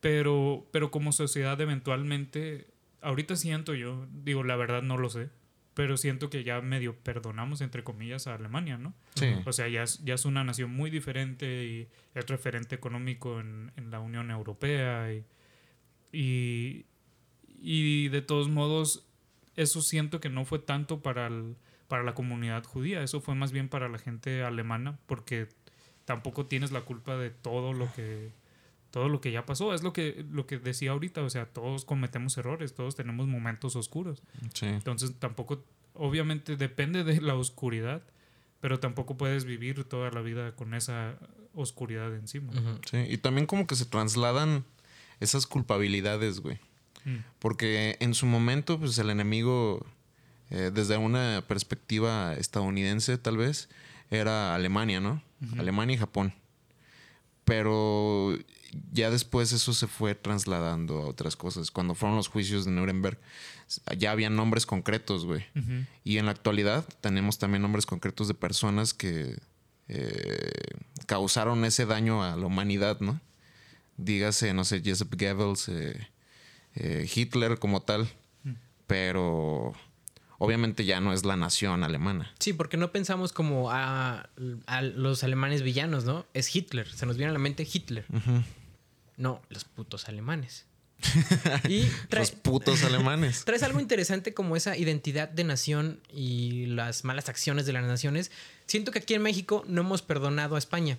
Pero, pero como sociedad eventualmente, ahorita siento yo, digo, la verdad no lo sé, pero siento que ya medio perdonamos, entre comillas, a Alemania, ¿no? Sí. O sea, ya es, ya es una nación muy diferente y es referente económico en, en la Unión Europea y, y, y de todos modos, eso siento que no fue tanto para, el- para la comunidad judía, eso fue más bien para la gente alemana, porque tampoco tienes la culpa de todo lo que todo lo que ya pasó, es lo que lo que decía ahorita, o sea, todos cometemos errores, todos tenemos momentos oscuros. Sí. Entonces tampoco, obviamente depende de la oscuridad, pero tampoco puedes vivir toda la vida con esa oscuridad encima. Sí. Y también como que se trasladan esas culpabilidades, güey. Mm. Porque en su momento, pues el enemigo, eh, desde una perspectiva estadounidense tal vez, era Alemania, ¿no? Alemania y Japón. Pero ya después eso se fue trasladando a otras cosas. Cuando fueron los juicios de Nuremberg, ya había nombres concretos, güey. Y en la actualidad tenemos también nombres concretos de personas que eh, causaron ese daño a la humanidad, ¿no? Dígase, no sé, Joseph Goebbels, eh, eh, Hitler como tal. Pero obviamente ya no es la nación alemana. Sí, porque no pensamos como a, los alemanes villanos, ¿no? Es Hitler. Se nos viene a la mente Hitler. No, los putos alemanes. <laughs> y los putos alemanes. <laughs> Traes algo interesante como esa identidad de nación y las malas acciones de las naciones. Siento que aquí en México no hemos perdonado a España.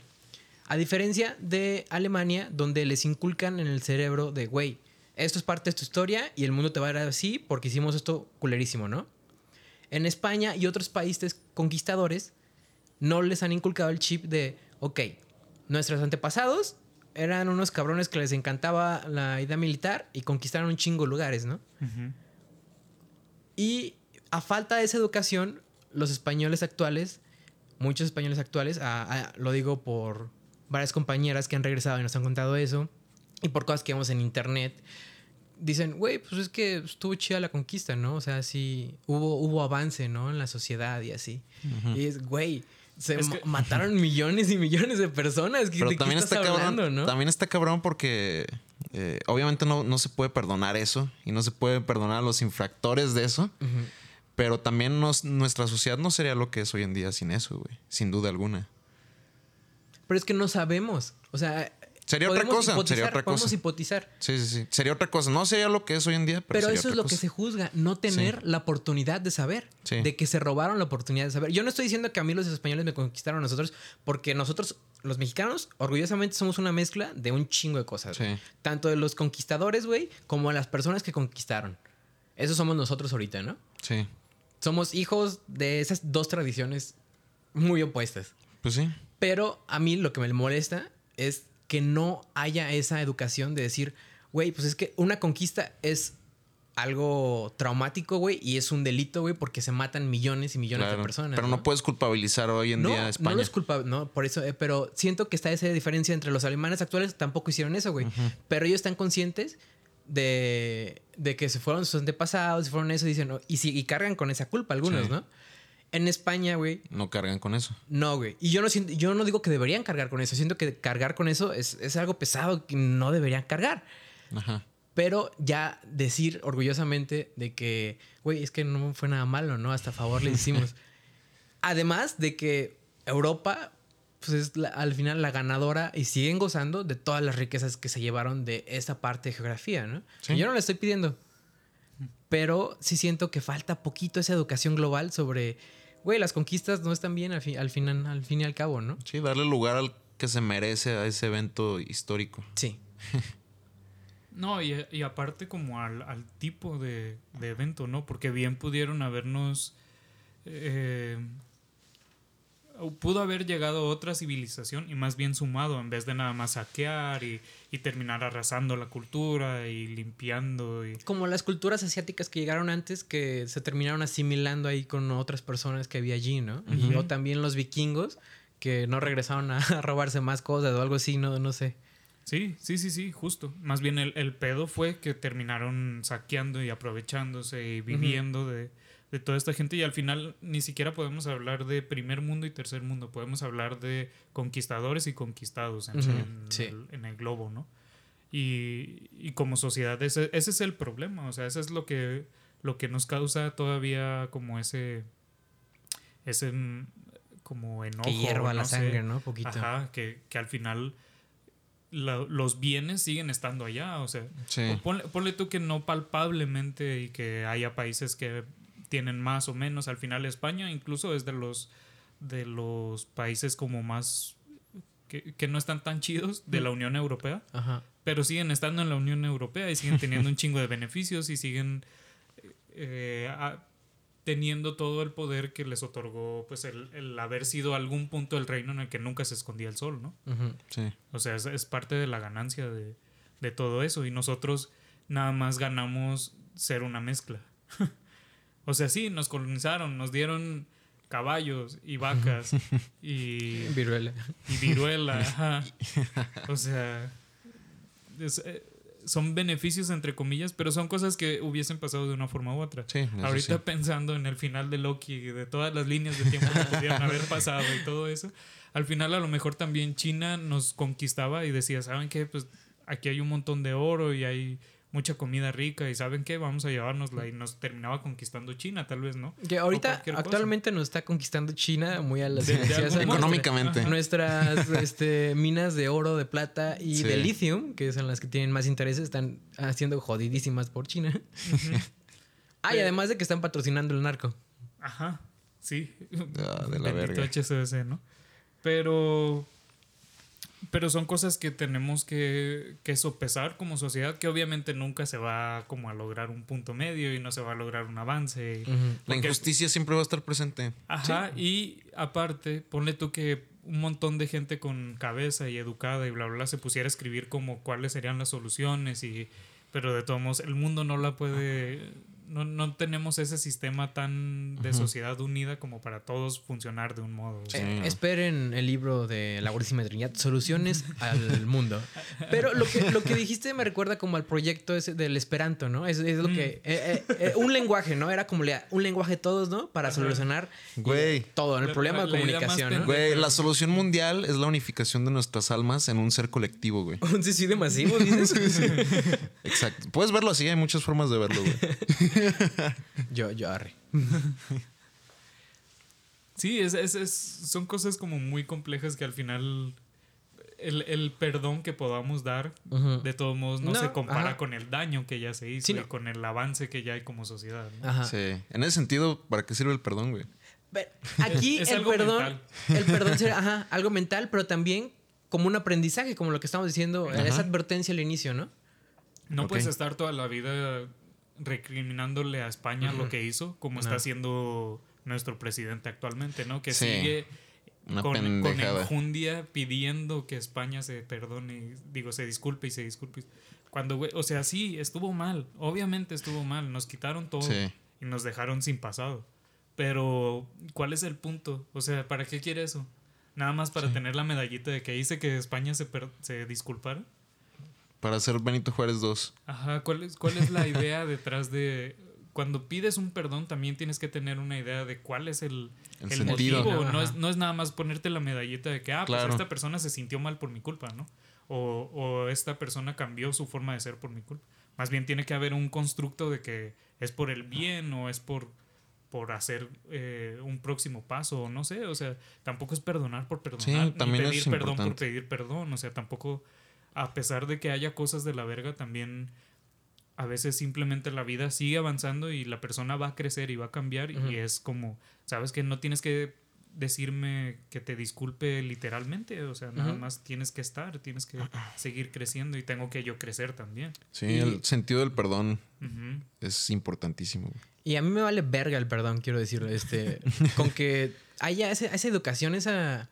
A diferencia de Alemania, donde les inculcan en el cerebro de, güey, esto es parte de tu historia y el mundo te va a dar así porque hicimos esto culerísimo, ¿no? En España y otros países conquistadores no les han inculcado el chip de, ok, nuestros antepasados eran unos cabrones que les encantaba la idea militar y conquistaron un chingo lugares, ¿no? Y a falta de esa educación, los españoles actuales, muchos españoles actuales, lo digo por varias compañeras que han regresado y nos han contado eso, y por cosas que vemos en internet, dicen, güey, pues es que estuvo chida la conquista, ¿no? O sea, sí, hubo, hubo avance, ¿no? En la sociedad y así. Y es, güey, se mataron <laughs> millones y millones de personas. Pero también está cabrón, ¿no? También está cabrón porque eh, obviamente no, se puede perdonar eso y no se puede perdonar a los infractores de eso. Pero también nuestra sociedad no sería lo que es hoy en día sin eso, güey. Sin duda alguna. Pero es que no sabemos. O sea, Sería otra cosa. Sería otra cosa. Podemos hipotizar. Sí, sí, sí. Sería otra cosa. No sería lo que es hoy en día, pero. Pero eso es lo que se juzga, no tener la oportunidad de saber. De que se robaron la oportunidad de saber. Yo no estoy diciendo que a mí los españoles me conquistaron a nosotros, porque nosotros, los mexicanos, orgullosamente somos una mezcla de un chingo de cosas. Tanto de los conquistadores, güey, como de las personas que conquistaron. Eso somos nosotros ahorita, ¿no? Sí. Somos hijos de esas dos tradiciones muy opuestas. Pues sí. Pero a mí lo que me molesta es que no haya esa educación de decir, güey, pues es que una conquista es algo traumático, güey, y es un delito, güey, porque se matan millones y millones de personas. Pero ¿no? puedes culpabilizar hoy en día a España. No es culpable, no, por eso, eh, pero siento que está esa diferencia entre los alemanes actuales, tampoco hicieron eso, güey. Pero ellos están conscientes de, de, que se fueron sus antepasados, se fueron eso, y dicen, y, si, y cargan con esa culpa algunos, ¿no? En España, güey. No cargan con eso. No, güey. Y yo no, siento, yo no digo que deberían cargar con eso. Siento que cargar con eso es, algo pesado que no deberían cargar. Ajá. Pero ya decir orgullosamente de que, güey, es que no fue nada malo, ¿no? Hasta favor le hicimos. <laughs> Además de que Europa, pues es al final la ganadora y siguen gozando de todas las riquezas que se llevaron de esa parte de geografía, ¿no? yo no le estoy pidiendo. Pero sí siento que falta poquito esa educación global sobre güey, las conquistas no están bien al fin, al, fin, al fin y al cabo, ¿no? Sí, darle lugar al que se merece a ese evento histórico. Sí. <laughs> no, y, aparte como al, tipo de, evento, ¿no? Porque bien pudieron habernos... Eh, pudo haber llegado otra civilización y más bien sumado en vez de nada más saquear y, terminar arrasando la cultura y limpiando. Y... Como las culturas asiáticas que llegaron antes que se terminaron asimilando ahí con otras personas que había allí, ¿no? y, o también los vikingos que no regresaron a, <laughs> robarse más cosas o algo así, no, no sé. Sí, sí, sí, sí, justo. Más bien el, el pedo fue que terminaron saqueando y aprovechándose y viviendo de de toda esta gente y al final ni siquiera podemos hablar de primer mundo y tercer mundo, podemos hablar de conquistadores y conquistados en, el, globo, ¿no? Y, como sociedad ese, es el problema, o sea, eso es lo que, lo que nos causa todavía como ese, ese mm, como enojo. Que hierva la sangre, ¿no? Poquito. Ajá, que, al final los bienes siguen estando allá, o sea, ponle, ponle, tú que no palpablemente y que haya países que tienen más o menos. Al final España incluso es de los, de los países como más que, no están tan chidos de la Unión Europea, pero siguen estando en la Unión Europea y siguen teniendo un chingo de beneficios y siguen eh, teniendo todo el poder que les otorgó pues el, haber sido algún punto del reino en el que nunca se escondía el sol, ¿no? O sea, es, parte de la ganancia de, de todo eso y nosotros nada más ganamos ser una mezcla. <laughs> O sea, sí, nos colonizaron, nos dieron caballos y vacas y, <laughs> Viruela. y viruela. <laughs> ajá. <laughs> O sea, es, eh, son beneficios entre comillas, pero son cosas que hubiesen pasado de una forma u otra. Sí, Ahorita sí. pensando en el final de Loki, de todas las líneas de tiempo que pudieron haber pasado y todo eso, al final a lo mejor también China nos conquistaba y decía, ¿saben qué? Pues aquí hay un montón de oro y hay mucha comida rica y ¿saben qué? Vamos a llevárnosla y nos terminaba conquistando China, tal vez, ¿no? Que ahorita, cosa. actualmente nos está conquistando China muy a las. Económicamente. Nuestras <laughs> este, minas de oro, de plata y Sí. de lithium, que son las que tienen más intereses, están haciendo jodidísimas por China. Ah, <laughs> y además de que están patrocinando el narco. Ajá, sí. Ah, de la Bendito verga. Pero. Pero son cosas que tenemos que, que sopesar como sociedad, que obviamente nunca se va como a lograr un punto medio y no se va a lograr un avance. La injusticia siempre va a estar presente. Ajá, y aparte, ponle tú que un montón de gente con cabeza y educada y bla, bla, bla, se pusiera a escribir como cuáles serían las soluciones y... Pero de todos modos, el mundo no la puede... No, no tenemos ese sistema tan de sociedad unida como para todos funcionar de un modo. Sí. Eh, esperen el libro de la Guardia Trinidad, Soluciones <laughs> al Mundo. Pero lo que, lo que dijiste me recuerda como al proyecto ese del Esperanto, ¿no? Es, es lo Mm. que... eh, eh, eh, un lenguaje, ¿no? Era como un lenguaje todos, ¿no? Para Ajá. solucionar Güey. todo, el La- problema la- de comunicación, ¿no? Güey, la solución mundial es la unificación de nuestras almas en un ser colectivo, güey. <laughs> Un suicidio masivo, dices. <laughs> Exacto. Puedes verlo así, hay muchas formas de verlo, güey. Yo, yo arre. <laughs> Sí, es, es- es- son cosas como muy complejas que al final el, el perdón que podamos dar, de todos modos, no, No, se compara ajá. con el daño que ya se hizo Sí, y no. con el avance que ya hay como sociedad. ¿no? Ajá. Sí. En ese sentido, ¿para qué sirve el perdón, güey? Pero aquí <laughs> Es el algo perdón, mental. el perdón sería <laughs> ajá, algo mental, pero también como un aprendizaje, como lo que estamos diciendo, Ajá. esa advertencia al inicio, ¿no? No puedes estar toda la vida recriminándole a España lo que hizo, como está haciendo nuestro presidente actualmente, ¿no? Que Sí. sigue con, con enjundia pidiendo que España se perdone, digo, se disculpe y se disculpe. Cuando, o sea, sí, estuvo mal, obviamente estuvo mal, nos quitaron todo Sí. y nos dejaron sin pasado. Pero, ¿cuál es el punto? O sea, ¿para qué quiere eso? Nada más para tener la medallita de que dice que España se, per- se disculpara. Para ser Benito Juárez 2. Ajá, ¿cuál es, cuál es la <laughs> idea detrás de... Cuando pides un perdón también tienes que tener una idea de cuál es el, El el sentido. motivo. No es, no es nada más ponerte la medallita de que, ah, Claro. pues esta persona se sintió mal por mi culpa, ¿no? O, o esta persona cambió su forma de ser por mi culpa. Más bien tiene que haber un constructo de que es por el bien o es por, por hacer eh, un próximo paso, o no sé, o sea, tampoco es perdonar por perdonar, Sí, ni pedir es perdón por pedir perdón, o sea, tampoco, a pesar de que haya cosas de la verga, también a veces simplemente la vida sigue avanzando y la persona va a crecer y va a cambiar y es como, sabes que no tienes que decirme que te disculpe literalmente, o sea, nada más tienes que estar, tienes que <clears throat> seguir creciendo y tengo que yo crecer también. Sí, Y- el sentido del perdón es importantísimo. Y a mí me vale verga el perdón, quiero decirlo. Este, <laughs> con que haya ese- esa educación, esa,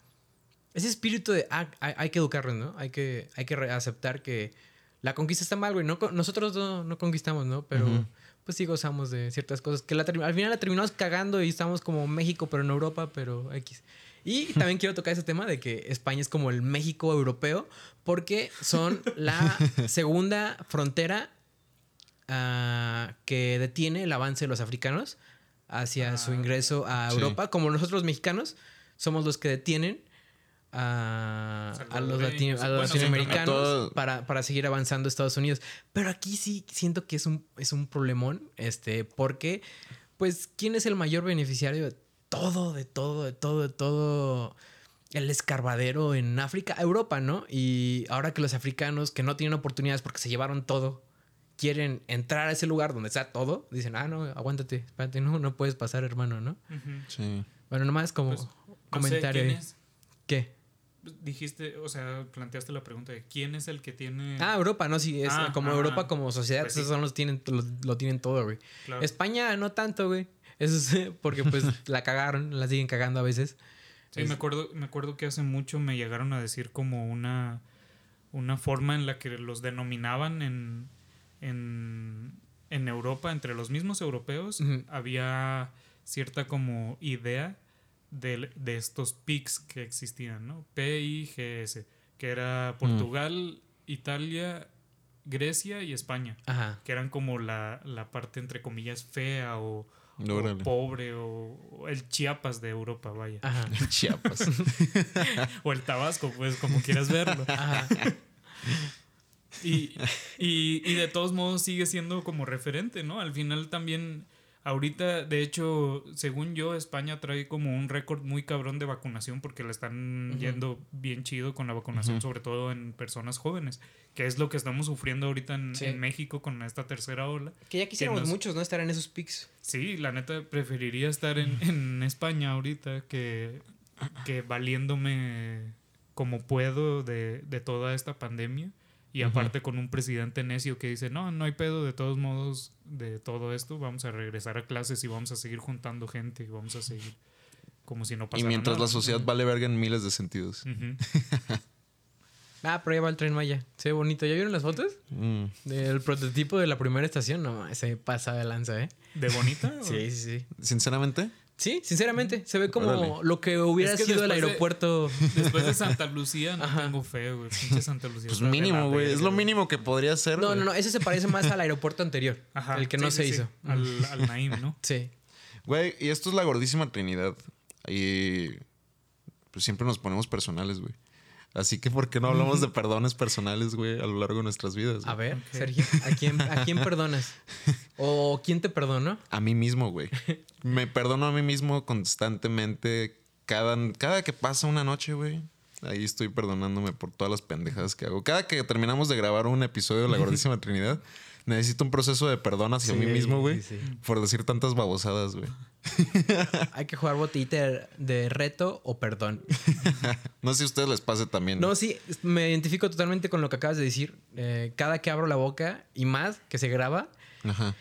ese espíritu de ah, hay, hay que educarlos, ¿no? Hay que, hay que aceptar que la conquista está mal, güey. No, nosotros no, no conquistamos, ¿no? Pero pues sí gozamos de ciertas cosas que la al final la terminamos cagando y estamos como México, pero en Europa, pero X. Y <laughs> también quiero tocar ese tema de que España es como el México europeo, porque son <laughs> la segunda frontera ah, que detiene el avance de los africanos hacia su Ah, ingreso a sí. Europa, como nosotros los mexicanos somos los que detienen a, a los, Salvadoreños, latino- a los bueno, latinoamericanos todo- para, para seguir avanzando Estados Unidos. Pero aquí sí siento que es un, es un problemón, este, porque, pues, ¿quién es el mayor beneficiario de todo, de todo, de todo, de todo el escarbadero en África? Europa, ¿no? Y ahora que los africanos que no tienen oportunidades porque se llevaron todo, quieren entrar a ese lugar donde está todo, dicen, ah, no, aguántate, espérate, no, no puedes pasar, hermano, ¿no? Sí. Bueno, nomás como Pues, No sé, comentario. ¿quién ahí. es? ¿Qué? Dijiste, o sea, planteaste la pregunta de quién es el que tiene. Ah, Europa, no, sí, es Ah, como ah, Europa como sociedad, pues sí. esos son los tienen, lo, lo tienen todo, güey. Claro. España no tanto, güey. Eso es <laughs> porque pues la cagaron, la siguen cagando a veces. Sí, Es- me acuerdo, me acuerdo que hace mucho me llegaron a decir como una, una forma en la que los denominaban en, en, en Europa, entre los mismos europeos, había cierta como idea de, de estos PIGs que existían, ¿no? P-I-G-S, que era Portugal, Italia, Grecia y España, Ajá. que eran como la, la parte, entre comillas, fea o, pobre o, o el Chiapas de Europa, vaya. Ajá. <laughs> Chiapas. <laughs> O el Tabasco, pues como quieras verlo. Ajá. Y, y, y de todos modos sigue siendo como referente, ¿no? Al final también, ahorita, de hecho, según yo, España trae como un récord muy cabrón de vacunación porque le están yendo bien chido con la vacunación, sobre todo en personas jóvenes, que es lo que estamos sufriendo ahorita en, Sí. en México con esta tercera ola. Que ya quisiéramos nos- muchos, ¿no? Estar en esos pics. Sí, la neta preferiría estar en, en España ahorita que, que valiéndome como puedo de, de toda esta pandemia. Y aparte con un presidente necio que dice, no, no hay pedo de todos modos de todo esto, vamos a regresar a clases y vamos a seguir juntando gente y vamos a seguir como si no y pasara mientras nada. la sociedad vale verga en miles de sentidos. <laughs> Ah, pero ya va el tren Maya. Se ve bonito. ¿Ya vieron las fotos? Mm. Del prototipo de la primera estación. No, se pasa de lanza, ¿eh? ¿De bonita? <laughs> Sí, sí, sí. Sinceramente, Sí, sinceramente. Se ve como Órale. lo que hubiera Es que sido el de- aeropuerto. <laughs> Después de Santa Lucía no Ajá. tengo fe, güey. Pinche Santa Lucía. pues mínimo, güey. Es lo mínimo que podría ser. No, no, no. Ese se parece más al aeropuerto anterior. <laughs> Ajá, El que sí, no sí, se sí. hizo. Al, <laughs> al Naim, ¿no? Sí. Güey, y esto es la gordísima Trinidad. Y pues siempre nos ponemos personales, güey. Así que, ¿por qué no hablamos de perdones personales, güey, a lo largo de nuestras vidas? A ver. Sergio, ¿a quién, ¿a quién <laughs> perdonas? ¿O quién te perdonó? A mí mismo, güey. <laughs> Me perdono a mí mismo constantemente. Cada, cada que pasa una noche, güey. Ahí estoy perdonándome por todas las pendejadas que hago. Cada que terminamos de grabar un episodio de La Gordísima <laughs> Trinidad, necesito un proceso de perdón hacia mí mismo, güey. sí, sí. Por decir tantas babosadas, güey. <laughs> Hay que jugar botellita de, reto o perdón. <laughs> No sé si a ustedes les pase también. No, sí, me identifico totalmente con lo que acabas de decir. Eh, cada que abro la boca y más que se graba, Ajá.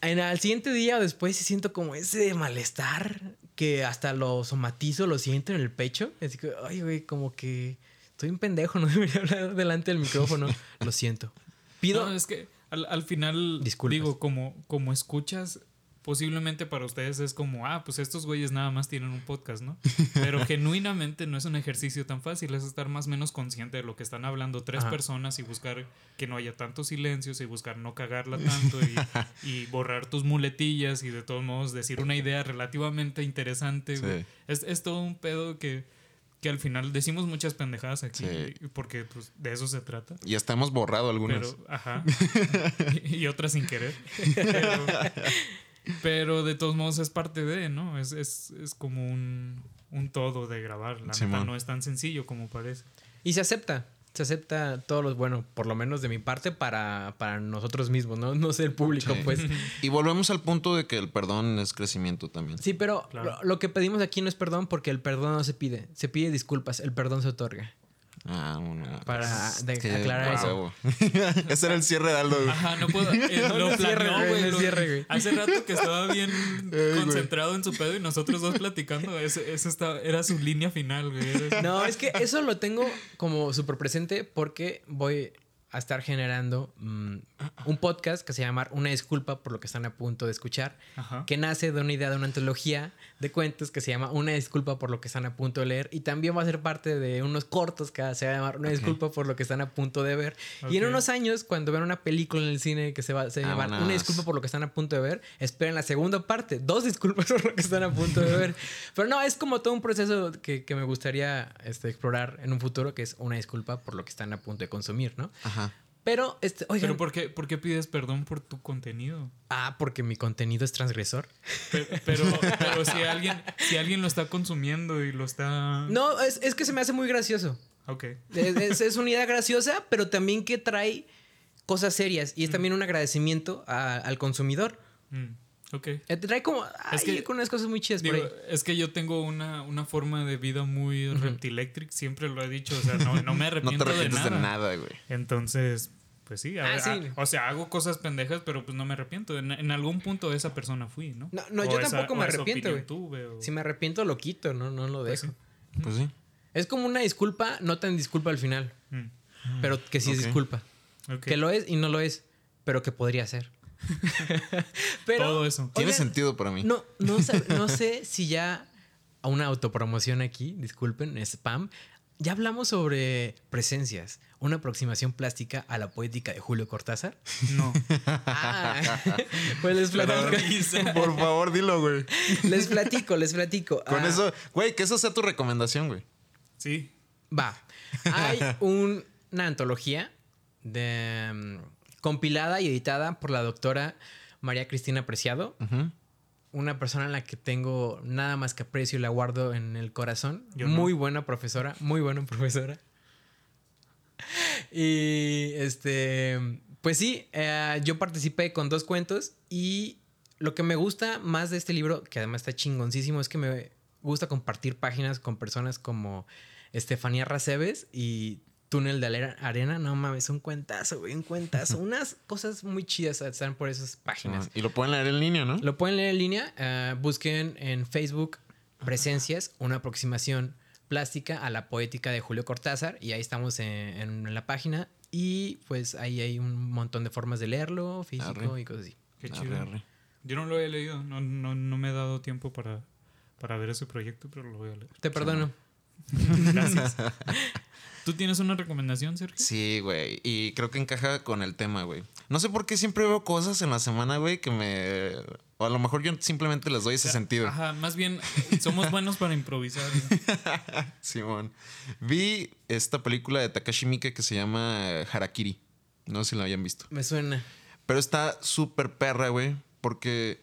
en, al siguiente día o después sí siento como ese malestar que hasta lo somatizo, lo siento en el pecho. Así que, ay, güey, como que estoy un pendejo, <laughs> no debería hablar delante del micrófono. Lo siento. Pido. No, es que al, al final, Disculpas. digo, como, como escuchas, posiblemente para ustedes es como, ah, pues estos güeyes nada más tienen un podcast, ¿no? <laughs> Pero genuinamente no es un ejercicio tan fácil, es estar más o menos consciente de lo que están hablando tres Ajá. personas y buscar que no haya tantos silencios y buscar no cagarla tanto y, <laughs> y borrar tus muletillas y de todos modos decir una idea relativamente interesante. Sí. Es, es todo un pedo que, que al final decimos muchas pendejadas aquí Sí. porque pues, de eso se trata. Y hasta hemos borrado algunas. Pero, ajá. <laughs> y, y otras sin querer. Pero, pero de todos modos es parte de, ¿no? Es, es, es como un, un todo de grabar. La neta Simón. no es tan sencillo como parece. Y se acepta. Se acepta todos los, bueno, por lo menos de mi parte, para, para nosotros mismos, ¿no? <laughs> No sé el público, Sí. pues. <laughs> Y volvemos al punto de que el perdón es crecimiento también. Sí, pero Claro. lo, lo que pedimos aquí no es perdón porque el perdón no se pide. Se pide disculpas, el perdón se otorga. Ah, bueno. Para de- Que- aclarar eso. <laughs> Ese era el cierre de Aldo. güey. Ajá, no puedo. eh, <laughs> No, lo no cierre, planeó, güey, no. Hace rato que estaba bien <laughs> concentrado en su pedo y nosotros dos platicando. Ese, ese estaba, era su línea final, güey. No, es que eso lo tengo como súper presente porque voy a estar generando mm, un podcast que se llama Una disculpa por lo que están a punto de escuchar, Ajá. que nace de una idea de una antología de cuentos que se llama Una disculpa por lo que están a punto de leer y también va a ser parte de unos cortos que se va a llamar Una disculpa por lo que están a punto de ver. Y en unos años, cuando vean una película en el cine que se va, se va a llamar Una disculpa por lo que están a punto de ver, esperen la segunda parte, dos disculpas <laughs> por lo que están a punto de ver. <laughs> Pero no, es como todo un proceso que, que me gustaría este, explorar en un futuro, que es una disculpa por lo que están a punto de consumir, ¿no? Ajá. Pero, este, oigan, Pero ¿por qué, ¿por qué pides perdón por tu contenido? ah, porque mi contenido es transgresor. Pero, pero, pero si alguien, si alguien lo está consumiendo y lo está. No, es, es que se me hace muy gracioso. Ok. Es, es- es una idea graciosa, pero también que trae cosas serias y es también un agradecimiento a- al consumidor. Mm, ok. Eh, Trae como Es ay, que- con unas cosas muy chidas Digo, por ahí. es que yo tengo una, una forma de vida muy reptilectric, siempre lo he dicho, o sea, no, no me <laughs> No arrepiento te de, arrepientes de nada. nada, güey. Entonces, pues sí, a- Ah, sí. a- o sea, hago cosas pendejas, pero pues no me arrepiento. En, en algún punto esa persona fui, ¿no? No, no, yo esa- tampoco me arrepiento, güey. tuve, o- Si me arrepiento, lo quito, no, no lo Pues dejo. Pues sí. Es como una disculpa, no tan disculpa al final, Mm, pero que sí es disculpa. Que lo es y no lo es, pero que podría ser. <laughs> pero, Todo eso. Tiene oigan, sentido para mí. No, no, sé, <laughs> no sé si ya a una autopromoción aquí, disculpen, spam. Ya hablamos sobre presencias, una aproximación plástica a la poética de Julio Cortázar. No. <laughs> Ah, pues les platico. Por favor, dilo, güey. Les platico, les platico. Con Ah, eso, güey, que eso sea tu recomendación, güey. Sí. Va. Hay un- una antología de, mm, compilada y editada por la doctora María Cristina Preciado, una persona en la que tengo nada más que aprecio y la guardo en el corazón. Yo no. muy buena profesora, muy buena <laughs> profesora. Y este, pues sí, eh, yo participé con dos cuentos y lo que me gusta más de este libro, que además está chingoncísimo, es que me gusta compartir páginas con personas como Estefanía Raceves y Túnel de Arena. No mames, un cuentazo, güey, un cuentazo. <laughs> Unas cosas muy chidas están por esas páginas. Y lo pueden leer en línea, ¿no? Lo pueden leer en línea. eh, busquen en Facebook Presencias, una aproximación plástica a la poética de Julio Cortázar. Y ahí estamos en, en la página. Y pues ahí hay un montón de formas de leerlo, físico Arre. y cosas así. Qué Arre, chido. arre. Yo no lo he leído. No, no, no me he dado tiempo para, para ver ese proyecto, pero lo voy a leer. Te perdono. <laughs> Gracias. <laughs> ¿Tú tienes una recomendación, Sergio? Sí, güey. Y creo que encaja con el tema, güey. No sé por qué siempre veo cosas en la semana, güey, que me. O a lo mejor yo simplemente les doy ese sentido. Ajá, más bien somos buenos para improvisar. ¿no? <laughs> Simón. Vi esta película de Takashi Miike que se llama Harakiri. No sé si la habían visto. Me suena. Pero está súper perra, güey. Porque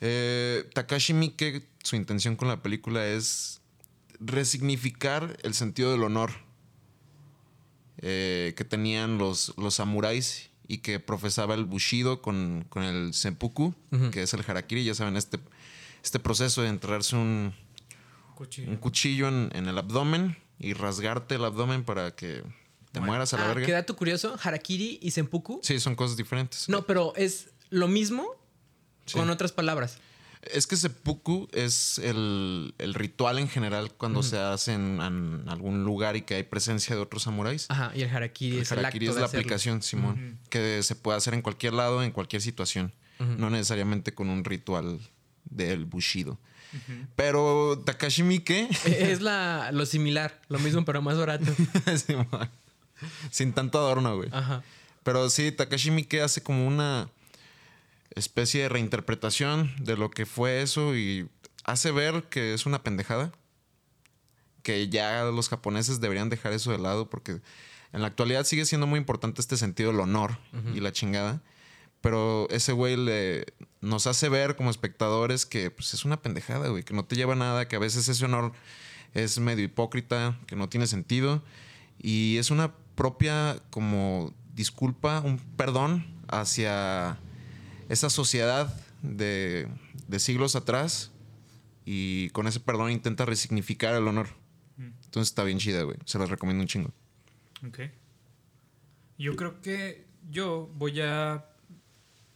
eh, Takashi Miike, su intención con la película es resignificar el sentido del honor eh, que tenían los, los samuráis y que profesaba el bushido con, con el seppuku, Ujú. que es el harakiri. Ya saben, este, este proceso de enterrarse un, Cuchillo. un cuchillo en, en el abdomen y rasgarte el abdomen para que te mueras a la Ah, verga. qué dato curioso. Harakiri y Senpuku. Sí, son cosas diferentes. No, pero es lo mismo Sí. con otras palabras. Es que seppuku es el, el ritual en general cuando se hace en, en algún lugar y que hay presencia de otros samuráis. Ajá, y el harakiri el es el harakiri es la aplicación, Simón, que se puede hacer en cualquier lado, en cualquier situación. No necesariamente con un ritual del bushido. Pero Takashi Miike, Es la, lo similar, lo mismo pero más barato. <laughs> Simón, sin tanto adorno, güey. Ajá. Pero sí, Takashi Miike hace como una especie de reinterpretación de lo que fue eso y hace ver que es una pendejada. Que ya los japoneses deberían dejar eso de lado porque en la actualidad sigue siendo muy importante este sentido del honor y la chingada. Pero ese güey le, nos hace ver como espectadores que pues, es una pendejada, güey, que no te lleva a nada, que a veces ese honor es medio hipócrita, que no tiene sentido. Y es una propia como disculpa, un perdón hacia esa sociedad de, de siglos atrás. Y con ese perdón intenta resignificar el honor. Entonces está bien chida, güey. Se las recomiendo un chingo. Ok. Yo creo que yo voy a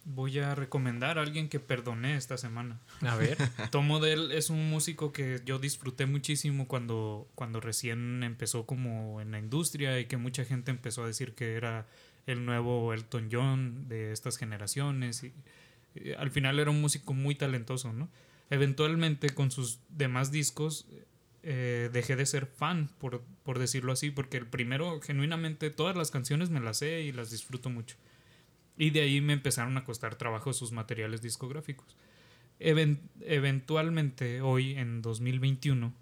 voy a recomendar a alguien que perdoné esta semana. A ver. <laughs> Tom Odell es un músico que yo disfruté muchísimo cuando, cuando recién empezó como en la industria y que mucha gente empezó a decir que era el nuevo Elton John de estas generaciones. Y, y al final era un músico muy talentoso, ¿no? Eventualmente con sus demás discos eh, dejé de ser fan, por, por decirlo así, porque el primero, genuinamente, todas las canciones me las sé y las disfruto mucho. Y de ahí me empezaron a costar trabajo sus materiales discográficos. Even- eventualmente, hoy en 2021,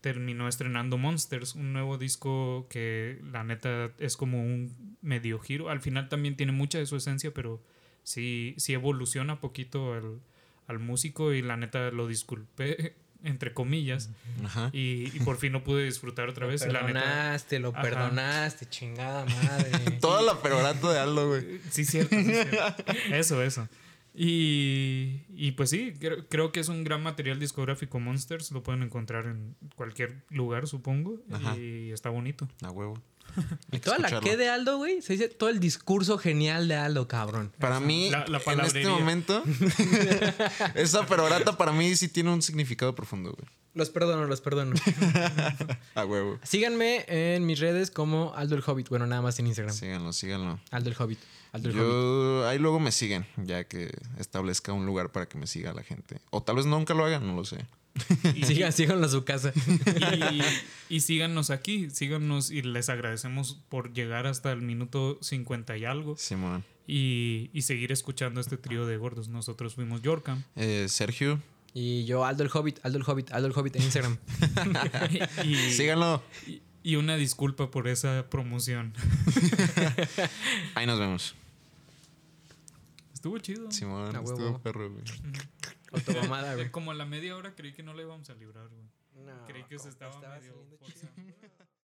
terminó estrenando Monsters, un nuevo disco que la neta es como un medio giro. Al final también tiene mucha de su esencia, pero sí, sí evoluciona poquito al, al músico y la neta lo disculpé, <laughs> entre comillas, Ajá. y, y por fin lo pude disfrutar otra vez. y la neta, lo Ajá. perdonaste, chingada madre. <laughs> Toda la perorata de Aldo, güey. Sí, cierto, sí, cierto. Eso, eso. Y, y pues sí, creo, creo que es un gran material discográfico Monsters. Lo pueden encontrar en cualquier lugar, supongo. Ajá. Y está bonito. A huevo. <laughs> Y toda la que de Aldo, güey, se dice todo el discurso genial de Aldo, cabrón. Para mí, La- la en este momento, <laughs> esa perorata para mí sí tiene un significado profundo, güey. Los perdono, los perdono. <laughs> A huevo. Síganme en mis redes como Aldo el Hobbit. Bueno, nada más en Instagram. Síganlo, síganlo. Aldo el Hobbit. Hobbit. Yo, ahí luego me siguen, ya que establezca un lugar para que me siga la gente. O tal vez nunca lo hagan, no lo sé. Y, <laughs> Sigan, síganlo a su casa. y, y síganos aquí, síganos y les agradecemos por llegar hasta el minuto 50 y algo Simón. y, y seguir escuchando este trío de gordos. Nosotros fuimos Yorkam. Eh, Sergio, Y yo, Aldo el Hobbit, Aldo el Hobbit, Aldo el Hobbit en Instagram. <laughs> y, síganlo. Y- una disculpa por esa promoción. <laughs> Ahí nos vemos. Estuvo chido. Simón, A huevo. estuvo perro, güey. Como a la media hora creí que no la íbamos a librar, güey. No, Creí que se estaba estaba medio.